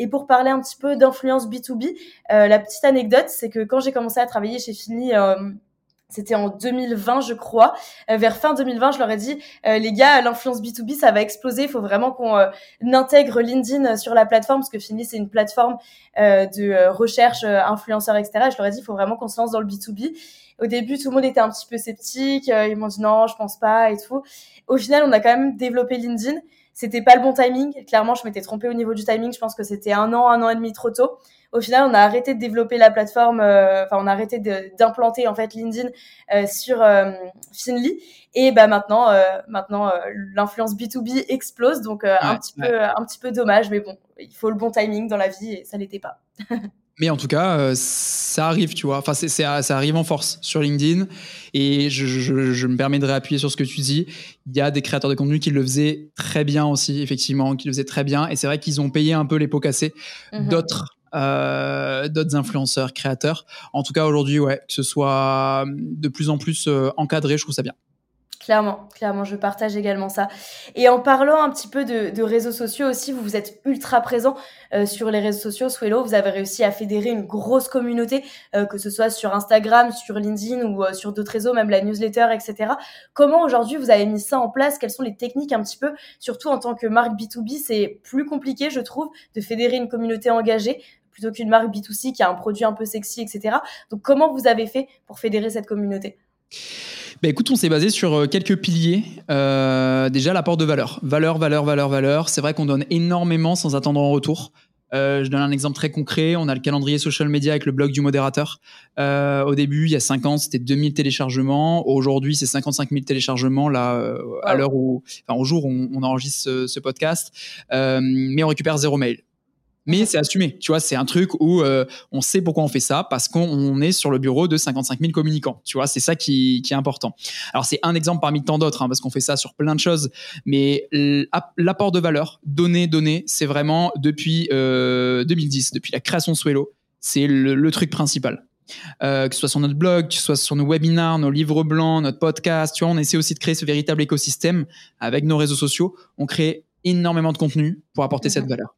Et pour parler un petit peu d'influence B2B, euh, la petite anecdote, c'est que quand j'ai commencé à travailler chez Fini, euh, c'était en 2020, je crois. Euh, vers fin 2020, je leur ai dit, les gars, l'influence B2B, ça va exploser. Il faut vraiment qu'on intègre LinkedIn sur la plateforme, parce que Fini, c'est une plateforme de recherche influenceurs, etc. je leur ai dit, il faut vraiment qu'on se lance dans le B2B. Au début, tout le monde était un petit peu sceptique. ils m'ont dit non, je pense pas et tout. Au final, on a quand même développé LinkedIn. C'était pas le bon timing. Clairement, je m'étais trompée au niveau du timing. Je pense que c'était un an, un an et demi trop tôt. Au final, on a arrêté de développer la plateforme, euh, enfin, on a arrêté d'implanter en fait LinkedIn euh, sur euh, Finly. Et bah maintenant, maintenant, l'influence B2B explose, donc un petit peu, un petit peu dommage, mais bon, il faut le bon timing dans la vie et ça l'était pas. Mais en tout cas, euh, ça arrive, tu vois. Enfin, c'est, ça arrive en force sur LinkedIn. Et je, je, me permets de réappuyer sur ce que tu dis. Il y a des créateurs de contenu qui le faisaient très bien aussi, effectivement, qui le faisaient très bien. Et c'est vrai qu'ils ont payé un peu les pots cassés mhm. d'autres. Euh, d'autres influenceurs, créateurs. En tout cas, aujourd'hui, ouais, que ce soit de plus en plus euh, encadré, je trouve ça bien. Clairement, clairement, je partage également ça. Et en parlant un petit peu de, réseaux sociaux aussi, vous vous êtes ultra présent euh, sur les réseaux sociaux. Swello, vous avez réussi à fédérer une grosse communauté, euh, que ce soit sur Instagram, sur LinkedIn ou euh, sur d'autres réseaux, même la newsletter, etc. Comment aujourd'hui vous avez mis ça en place? Quelles sont les techniques un petit peu? Surtout en tant que marque B2B, c'est plus compliqué, je trouve, de fédérer une communauté engagée plutôt qu'une marque B2C qui a un produit un peu sexy, etc. Donc comment vous avez fait pour fédérer cette communauté? Bah écoute, on s'est basé sur quelques piliers. déjà, l'apport de valeur. Valeur, valeur, valeur, valeur. C'est vrai qu'on donne énormément sans attendre en retour. Euh, je donne un exemple très concret. On a le calendrier social media avec le blog du modérateur. Euh, au début, il y a 5 ans, c'était 2000 téléchargements. Aujourd'hui, c'est 55 000 téléchargements là, euh, à l'heure où, enfin, au jour où on, on enregistre ce, ce podcast. Euh, mais on récupère zéro mail mais c'est assumé. Tu vois, c'est un truc où euh, on sait pourquoi on fait ça parce qu'on est sur le bureau de 55 000 communicants. Tu vois, c'est ça qui, qui, est important. Alors c'est un exemple parmi tant d'autres hein, parce qu'on fait ça sur plein de choses, mais l'apport de valeur, donner, donner, c'est vraiment depuis euh, 2010, depuis la création de Swello, c'est le, le, truc principal. Euh, que ce soit sur notre blog, que ce soit sur nos webinars, nos livres blancs, notre podcast, tu vois, on essaie aussi de créer ce véritable écosystème avec nos réseaux sociaux. On crée énormément de contenu pour apporter cette valeur.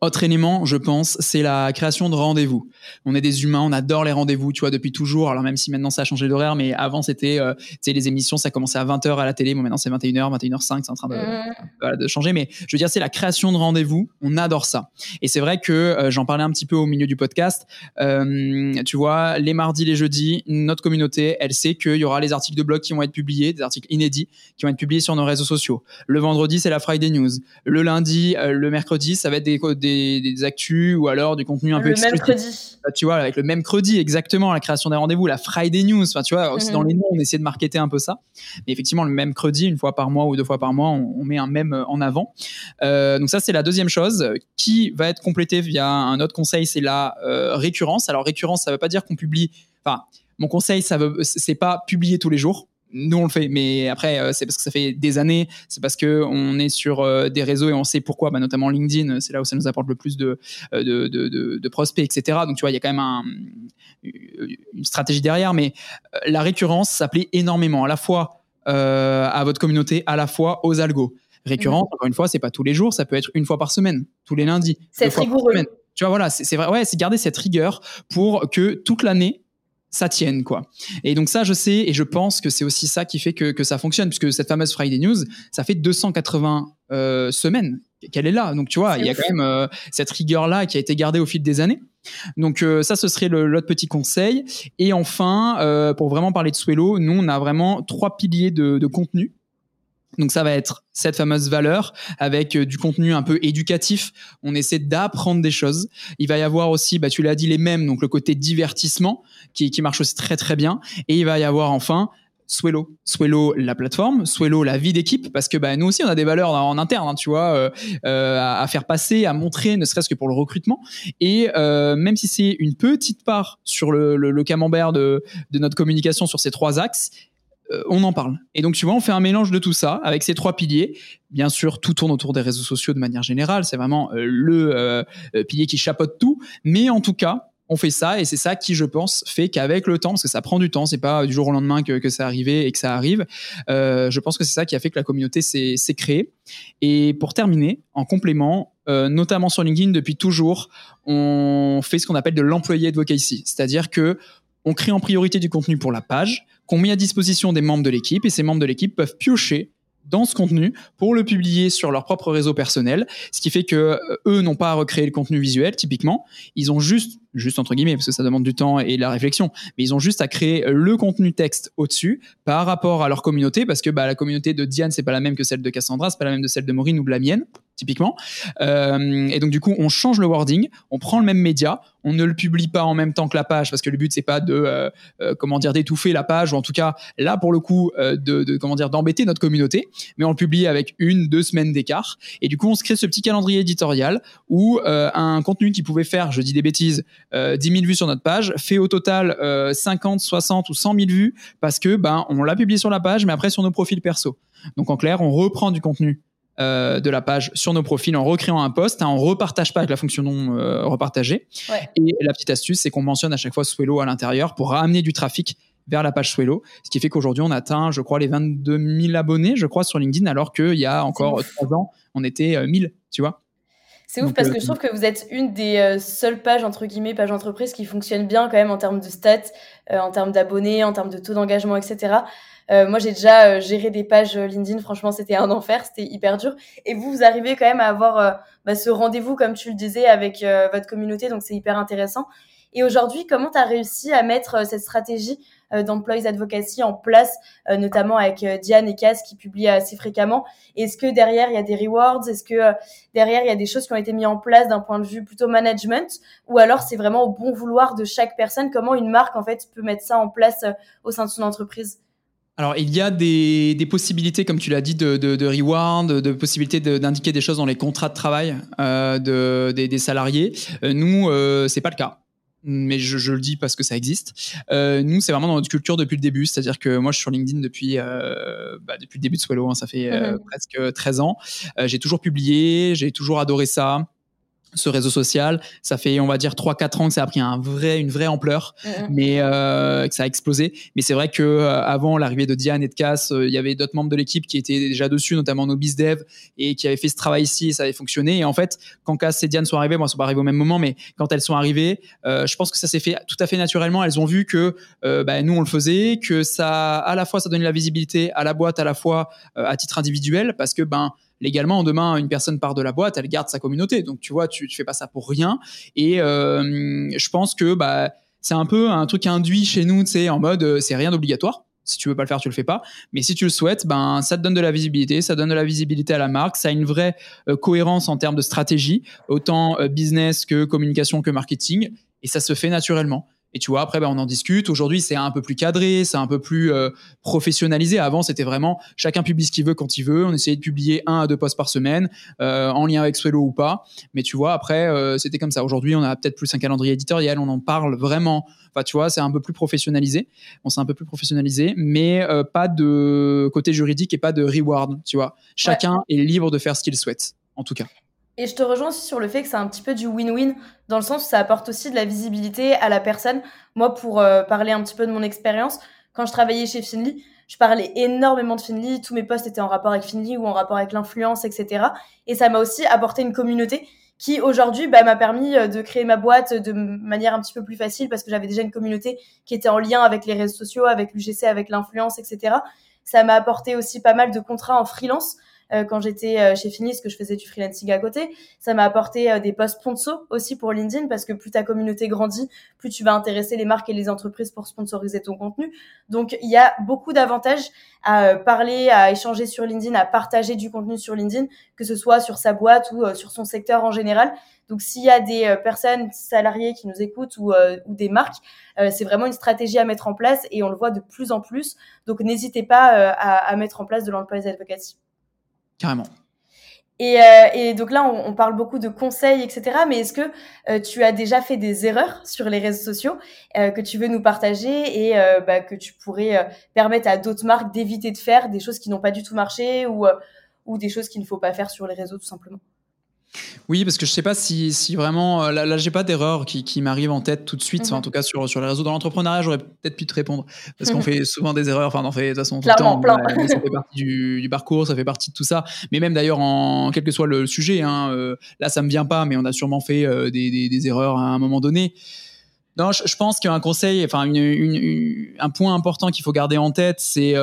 Autre élément, je pense, c'est la création de rendez-vous. On est des humains, on adore les rendez-vous, tu vois, depuis toujours. Alors même si maintenant ça a changé d'horaire, mais avant c'était, euh, tu sais, les émissions, ça commençait à 20h à la télé, bon maintenant c'est 21h, 21h05, c'est en train de, mmh. de, changer. Mais je veux dire, c'est la création de rendez-vous, on adore ça. Et c'est vrai que euh, j'en parlais un petit peu au milieu du podcast. Euh, tu vois, les mardis, les jeudis, notre communauté, elle sait qu'il y aura les articles de blog qui vont être publiés, des articles inédits qui vont être publiés sur nos réseaux sociaux. Le vendredi, c'est la Friday News. Le lundi, euh, le mercredi, ça va être des des, des, actus ou alors du contenu un peu exclusif. Le mercredi. Tu vois, avec le même mercredi, exactement, la création des rendez-vous, la Friday News. Enfin, tu vois, aussi dans mhm. les noms, on essaie de marketer un peu ça. Mais effectivement, le même mercredi, une fois par mois ou deux fois par mois, on, met un même en avant. Euh, donc ça, c'est la deuxième chose qui va être complétée via un autre conseil, c'est la euh, récurrence. Alors récurrence, ça veut pas dire qu'on publie. Enfin, mon conseil, ça veut, c'est pas publier tous les jours nous on le fait. Mais après euh, c'est parce que ça fait des années. C'est parce que on est sur euh, des réseaux et on sait pourquoi bah, notamment LinkedIn c'est là où ça nous apporte le plus de euh, de, de, de, prospects etc donc tu vois il y a quand même un, une stratégie derrière. Mais la récurrence ça plaît énormément à la fois à votre communauté à la fois aux algos. Récurrence mmh. encore une fois c'est pas tous les jours ça peut être une fois par semaine tous les lundis c'est rigoureux. tu vois voilà c'est vrai ouais c'est garder cette rigueur pour que toute l'année ça tienne quoi. Et donc ça je sais et je pense que c'est aussi ça qui fait que, que ça fonctionne puisque cette fameuse Friday News ça fait 280 euh, semaines qu'elle est là donc tu vois il y a quand même euh, cette rigueur là qui a été gardée au fil des années. Donc euh, ça ce serait l'autre petit conseil et enfin pour vraiment parler de Swello nous on a vraiment trois piliers de, de contenu donc ça va être cette fameuse valeur avec euh, du contenu un peu éducatif. On essaie d'apprendre des choses. Il va y avoir aussi, bah, tu l'as dit, les mêmes, donc le côté divertissement qui, qui marche aussi très très bien. Et il va y avoir enfin Swello, Swello la plateforme, Swello la vie d'équipe, parce que bah, nous aussi on a des valeurs en interne, hein, tu vois, euh, euh, à, faire passer, à montrer, ne serait-ce que pour le recrutement. Et même si c'est une petite part sur le, le, le camembert de, de notre communication sur ces trois axes, on en parle. Et donc, tu vois, on fait un mélange de tout ça avec ces trois piliers. Bien sûr, tout tourne autour des réseaux sociaux de manière générale. C'est vraiment euh, le euh, pilier qui chapeaute tout. Mais en tout cas, on fait ça et c'est ça qui, je pense, fait qu'avec le temps, parce que ça prend du temps, c'est pas du jour au lendemain que, que ça arrivé et que ça arrive. je pense que c'est ça qui a fait que la communauté s'est créée. Et pour terminer, en complément, notamment sur LinkedIn, depuis toujours, on fait ce qu'on appelle de l'employé advocacy, c'est-à-dire que on crée en priorité du contenu pour la page, qu'on met à disposition des membres de l'équipe, et ces membres de l'équipe peuvent piocher dans ce contenu pour le publier sur leur propre réseau personnel, ce qui fait que euh, eux n'ont pas à recréer le contenu visuel typiquement, ils ont juste juste entre guillemets parce que ça demande du temps et de la réflexion, mais ils ont juste à créer le contenu texte au-dessus par rapport à leur communauté parce que bah, la communauté de Diane c'est pas la même que celle de Cassandra, c'est pas la même de celle de Maureen ou de la mienne typiquement. Euh, et donc du coup, on change le wording, on prend le même média, on ne le publie pas en même temps que la page parce que le but c'est pas de euh, euh, comment dire d'étouffer la page ou en tout cas là pour le coup de, de, comment dire d'embêter notre communauté, mais on le publie avec une deux semaines d'écart. Et du coup, on se crée ce petit calendrier éditorial où un contenu qui pouvait faire, je dis des bêtises, 10 000 vues sur notre page fait au total 50, 60 ou 100 000 vues parce que ben on l'a publié sur la page, mais après sur nos profils perso. Donc en clair, on reprend du contenu euh, de la page sur nos profils en recréant un post. Hein, on repartage pas avec la fonction non euh, repartager. Et la petite astuce, c'est qu'on mentionne à chaque fois Swello à l'intérieur pour ramener du trafic vers la page Swello, ce qui fait qu'aujourd'hui on atteint, je crois, les 22 000 abonnés, je crois, sur LinkedIn, alors qu'il y a encore trois ans, on était 1000, euh, tu vois. C'est ouf parce que je trouve que vous êtes une des seules pages, entre guillemets, pages entreprises qui fonctionne bien quand même en termes de stats, en termes d'abonnés, en termes de taux d'engagement, etc. Euh, moi, j'ai déjà euh, géré des pages euh, LinkedIn. Franchement, c'était un enfer, c'était hyper dur. Et vous, vous arrivez quand même à avoir bah, ce rendez-vous, comme tu le disais, avec votre communauté. Donc, c'est hyper intéressant. Et aujourd'hui, comment tu as réussi à mettre cette stratégie d'employees advocacy en place, notamment avec Diane et Cass qui publient assez fréquemment. Est-ce que derrière il y a des rewards? Est-ce que derrière il y a des choses qui ont été mises en place d'un point de vue plutôt management? Ou alors c'est vraiment au bon vouloir de chaque personne? Comment une marque en fait peut mettre ça en place au sein de son entreprise? Alors, il y a des, possibilités, comme tu l'as dit, de, de, de, possibilités d'indiquer des choses dans les contrats de travail euh, de, des, salariés. Euh, nous, euh, c'est pas le cas. Mais je, je, le dis parce que ça existe. Euh, nous, c'est vraiment dans notre culture depuis le début. C'est-à-dire que moi, je suis sur LinkedIn depuis, euh, bah, depuis le début de Swallow. Hein, ça fait euh, mm-hmm. presque 13 ans. j'ai toujours publié, j'ai toujours adoré ça ce réseau social. Ça fait, on va dire, 3-4 ans que ça a pris un vrai, une vraie ampleur, mais euh, que ça a explosé. Mais c'est vrai que euh, avant l'arrivée de Diane et de Cass, euh, il y avait d'autres membres de l'équipe qui étaient déjà dessus, notamment nos dev et qui avaient fait ce travail ici et ça avait fonctionné. Et en fait, quand Cass et Diane sont arrivées, moi, sont pas arrivées au même moment, mais quand elles sont arrivées, je pense que ça s'est fait tout à fait naturellement. Elles ont vu que bah, nous, on le faisait, que ça, à la fois, ça donnait la visibilité à la boîte, à la fois à titre individuel, parce que ben légalement, demain, une personne part de la boîte, elle garde sa communauté. Donc, tu vois, tu, tu fais pas ça pour rien. Et euh, je pense que bah, c'est un peu un truc induit chez nous, tu sais, en mode, euh, c'est rien d'obligatoire. Si tu veux pas le faire, tu le fais pas. Mais si tu le souhaites, ben ça te donne de la visibilité, ça donne de la visibilité à la marque, ça a une vraie euh, cohérence en termes de stratégie, autant business que communication que marketing, et ça se fait naturellement. Et tu vois, après, ben, on en discute. Aujourd'hui, c'est un peu plus cadré, c'est un peu plus euh, professionnalisé. Avant, c'était vraiment chacun publie ce qu'il veut quand il veut. On essayait de publier un à deux posts par semaine, euh, en lien avec Swello ou pas. Mais tu vois, après, euh, c'était comme ça. Aujourd'hui, on a peut-être plus un calendrier éditorial. On en parle vraiment. Enfin, tu vois, c'est un peu plus professionnalisé. On s'est un peu plus professionnalisé, mais pas de côté juridique et pas de reward. Tu vois, chacun est libre de faire ce qu'il souhaite, en tout cas. Et je te rejoins aussi sur le fait que c'est un petit peu du win-win, dans le sens où ça apporte aussi de la visibilité à la personne. Moi, pour euh, parler un petit peu de mon expérience, quand je travaillais chez Finly, je parlais énormément de Finly, tous mes posts étaient en rapport avec Finly ou en rapport avec l'influence, etc. Et ça m'a aussi apporté une communauté qui aujourd'hui bah, m'a permis euh, de créer ma boîte de manière un petit peu plus facile parce que j'avais déjà une communauté qui était en lien avec les réseaux sociaux, avec l'UGC, avec l'influence, etc. Ça m'a apporté aussi pas mal de contrats en freelance quand j'étais euh, chez Finis, que je faisais du freelancing à côté. Ça m'a apporté euh, des posts sponsors aussi pour LinkedIn parce que plus ta communauté grandit, plus tu vas intéresser les marques et les entreprises pour sponsoriser ton contenu. Donc il y a beaucoup d'avantages à parler, à échanger sur LinkedIn, à partager du contenu sur LinkedIn, que ce soit sur sa boîte ou sur son secteur en général. Donc s'il y a des personnes salariées qui nous écoutent ou, ou des marques, c'est vraiment une stratégie à mettre en place et on le voit de plus en plus. Donc n'hésitez pas à, à, mettre en place de l'employee advocacy. Carrément. Et, euh, et, donc là, on, on, parle beaucoup de conseils, etc. Mais est-ce que euh, tu as déjà fait des erreurs sur les réseaux sociaux euh, que tu veux nous partager et euh, bah, que tu pourrais euh, permettre à d'autres marques d'éviter de faire des choses qui n'ont pas du tout marché ou, ou des choses qu'il ne faut pas faire sur les réseaux tout simplement? Oui, parce que je sais pas si, si vraiment. Euh, là, là j'ai pas d'erreur qui, qui m'arrive en tête tout de suite. En mhm. tout cas, sur, sur les réseaux. Dans l'entrepreneuriat, j'aurais peut-être pu te répondre. Parce qu'on fait souvent des erreurs. Enfin, on en fait de toute façon tout le temps. Plein. ça fait partie du, du, parcours, ça fait partie de tout ça. Mais même d'ailleurs, en quel que soit le sujet, hein, euh, là, ça me vient pas, mais on a sûrement fait euh, des, des, des, erreurs à un moment donné. Non, je, je pense qu'un conseil, enfin, une, une, un point important qu'il faut garder en tête, c'est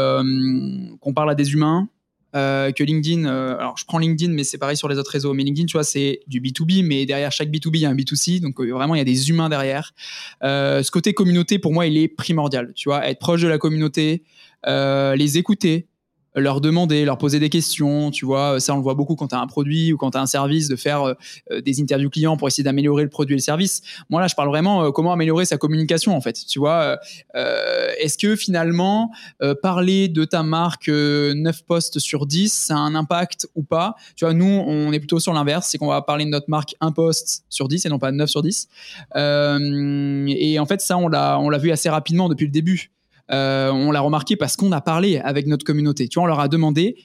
qu'on parle à des humains euh, que LinkedIn. Euh, alors, je prends LinkedIn, mais c'est pareil sur les autres réseaux. Mais LinkedIn, tu vois, c'est du B2B, mais derrière chaque B2B, il y a un B2C. Donc, euh, vraiment, il y a des humains derrière. ce côté communauté, pour moi, il est primordial. Tu vois, être proche de la communauté, les écouter, leur demander, leur poser des questions, tu vois, ça on le voit beaucoup quand tu as un produit ou quand tu as un service, de faire euh, des interviews clients pour essayer d'améliorer le produit et le service. Moi là, je parle vraiment euh, comment améliorer sa communication en fait, tu vois. Euh, Est-ce que finalement, euh, parler de ta marque 9 postes sur 10, ça a un impact ou pas? Tu vois, nous, on est plutôt sur l'inverse, c'est qu'on va parler de notre marque un poste sur 10 et non pas 9 sur 10. et en fait, ça, on l'a vu assez rapidement depuis le début. Euh, on l'a remarqué parce qu'on a parlé avec notre communauté. Tu vois, on leur a demandé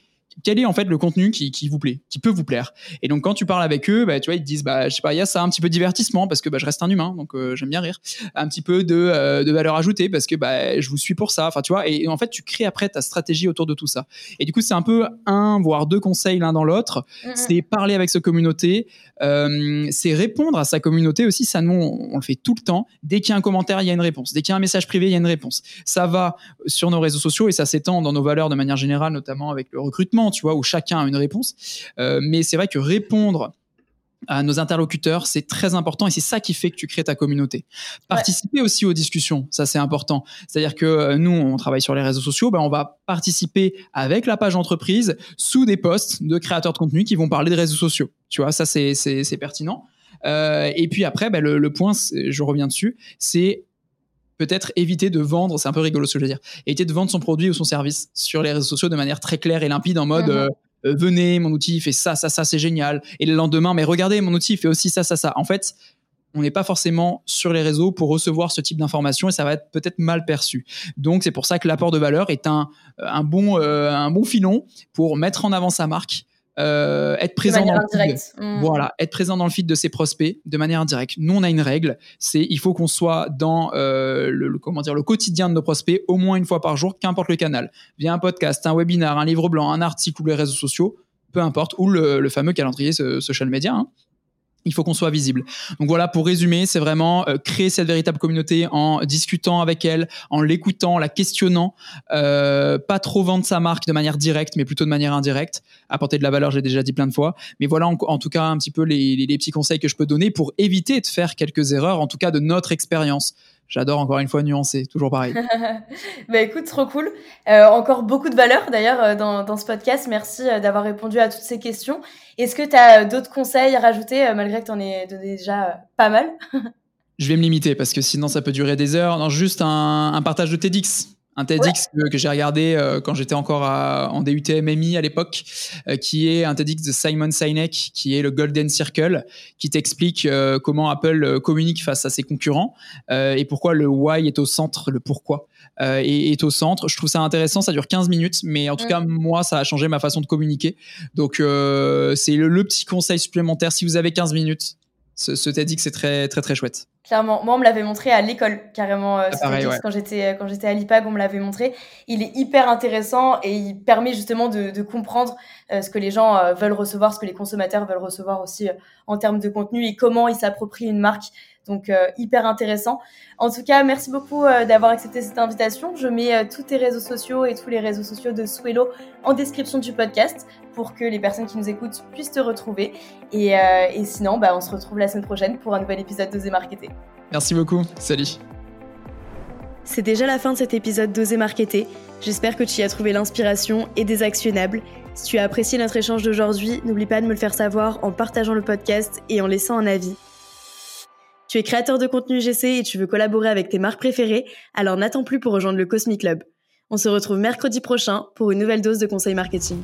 quel est en fait le contenu qui, vous plaît, qui peut vous plaire? Et donc quand tu parles avec eux, bah, tu vois, ils te disent, bah, je sais pas, il y a ça un petit peu de divertissement parce que bah, je reste un humain, donc euh, j'aime bien rire. Un petit peu de, euh, de, valeur ajoutée parce que bah, je vous suis pour ça. Enfin, tu vois, et, en fait, tu crées après ta stratégie autour de tout ça. Et du coup, c'est un peu un, voire deux conseils l'un dans l'autre. C'est parler avec sa communauté, euh, c'est répondre à sa communauté aussi. Ça, nous, on, le fait tout le temps. Dès qu'il y a un commentaire, il y a une réponse. Dès qu'il y a un message privé, il y a une réponse. Ça va sur nos réseaux sociaux et ça s'étend dans nos valeurs de manière générale, notamment avec le recrutement, tu vois, où chacun a une réponse. Euh, mais c'est vrai que répondre à nos interlocuteurs, c'est très important et c'est ça qui fait que tu crées ta communauté. Participer aussi aux discussions, ça c'est important. C'est-à-dire que euh, nous, on travaille sur les réseaux sociaux, ben on va participer avec la page entreprise sous des posts de créateurs de contenu qui vont parler de réseaux sociaux. Tu vois, ça c'est pertinent. Euh, et puis après, ben, le, le point, je reviens dessus, c'est peut-être éviter de vendre, c'est un peu rigolo ce que je veux dire, éviter de vendre son produit ou son service sur les réseaux sociaux de manière très claire et limpide en mode mhm. euh, euh, venez, mon outil fait ça, ça, ça, c'est génial. Et le lendemain, mais regardez, mon outil fait aussi ça, ça, ça. En fait, on n'est pas forcément sur les réseaux pour recevoir ce type d'informations et ça va être peut-être mal perçu. Donc c'est pour ça que l'apport de valeur est un, un, bon, euh, un bon filon pour mettre en avant sa marque euh, être présent dans le feed, mmh. voilà, être présent dans le feed de ses prospects de manière indirecte. Nous, on a une règle, c'est il faut qu'on soit dans euh, le, comment dire le quotidien de nos prospects au moins une fois par jour, qu'importe le canal, via un podcast, un webinar, un livre blanc, un article ou les réseaux sociaux, peu importe, ou le, fameux calendrier social media. Hein il faut qu'on soit visible. Donc voilà, pour résumer, c'est vraiment euh, créer cette véritable communauté en discutant avec elle, en l'écoutant, la questionnant, euh, pas trop vendre sa marque de manière directe, mais plutôt de manière indirecte, apporter de la valeur, j'ai déjà dit plein de fois. Mais voilà en, tout cas un petit peu les, les, petits conseils que je peux donner pour éviter de faire quelques erreurs, en tout cas de notre expérience j'adore encore une fois nuancer, toujours pareil. bah écoute, trop cool. Euh, encore beaucoup de valeur d'ailleurs euh, dans, dans, ce podcast. Merci euh, d'avoir répondu à toutes ces questions. Est-ce que tu as d'autres conseils à rajouter malgré que tu en aies donné déjà pas mal? Je vais me limiter parce que sinon ça peut durer des heures. Non, juste un, un partage de TEDx un TEDx que, j'ai regardé euh, quand j'étais encore en DUT MMI à l'époque, euh, qui est un TEDx de Simon Sinek, qui est le Golden Circle, qui t'explique euh, comment Apple communique face à ses concurrents et pourquoi le why est au centre, le pourquoi est, au centre. Je trouve ça intéressant, ça dure 15 minutes, mais en tout cas, moi, ça a changé ma façon de communiquer. Donc, c'est le, le petit conseil supplémentaire. Si vous avez 15 minutes, ce, ce TEDx c'est très très très chouette. Clairement, moi on me l'avait montré à l'école carrément euh, ah, quand j'étais euh, quand j'étais à l'IPAG on me l'avait montré. Il est hyper intéressant et il permet justement de, de comprendre euh, ce que les gens veulent recevoir, ce que les consommateurs veulent recevoir aussi en termes de contenu et comment ils s'approprient une marque donc hyper intéressant. En tout cas, merci beaucoup d'avoir accepté cette invitation. Je mets tous tes réseaux sociaux et tous les réseaux sociaux de Swello en description du podcast pour que les personnes qui nous écoutent puissent te retrouver. Et, sinon, bah, on se retrouve la semaine prochaine pour un nouvel épisode d'Oser Marketer. Merci beaucoup. Salut. C'est déjà la fin de cet épisode d'Oser Marketer. J'espère que tu y as trouvé l'inspiration et des actionnables. Si tu as apprécié notre échange d'aujourd'hui, n'oublie pas de me le faire savoir en partageant le podcast et en laissant un avis. Tu es créateur de contenu GC et tu veux collaborer avec tes marques préférées, alors n'attends plus pour rejoindre le Cosmic Club. On se retrouve mercredi prochain pour une nouvelle dose de conseils marketing.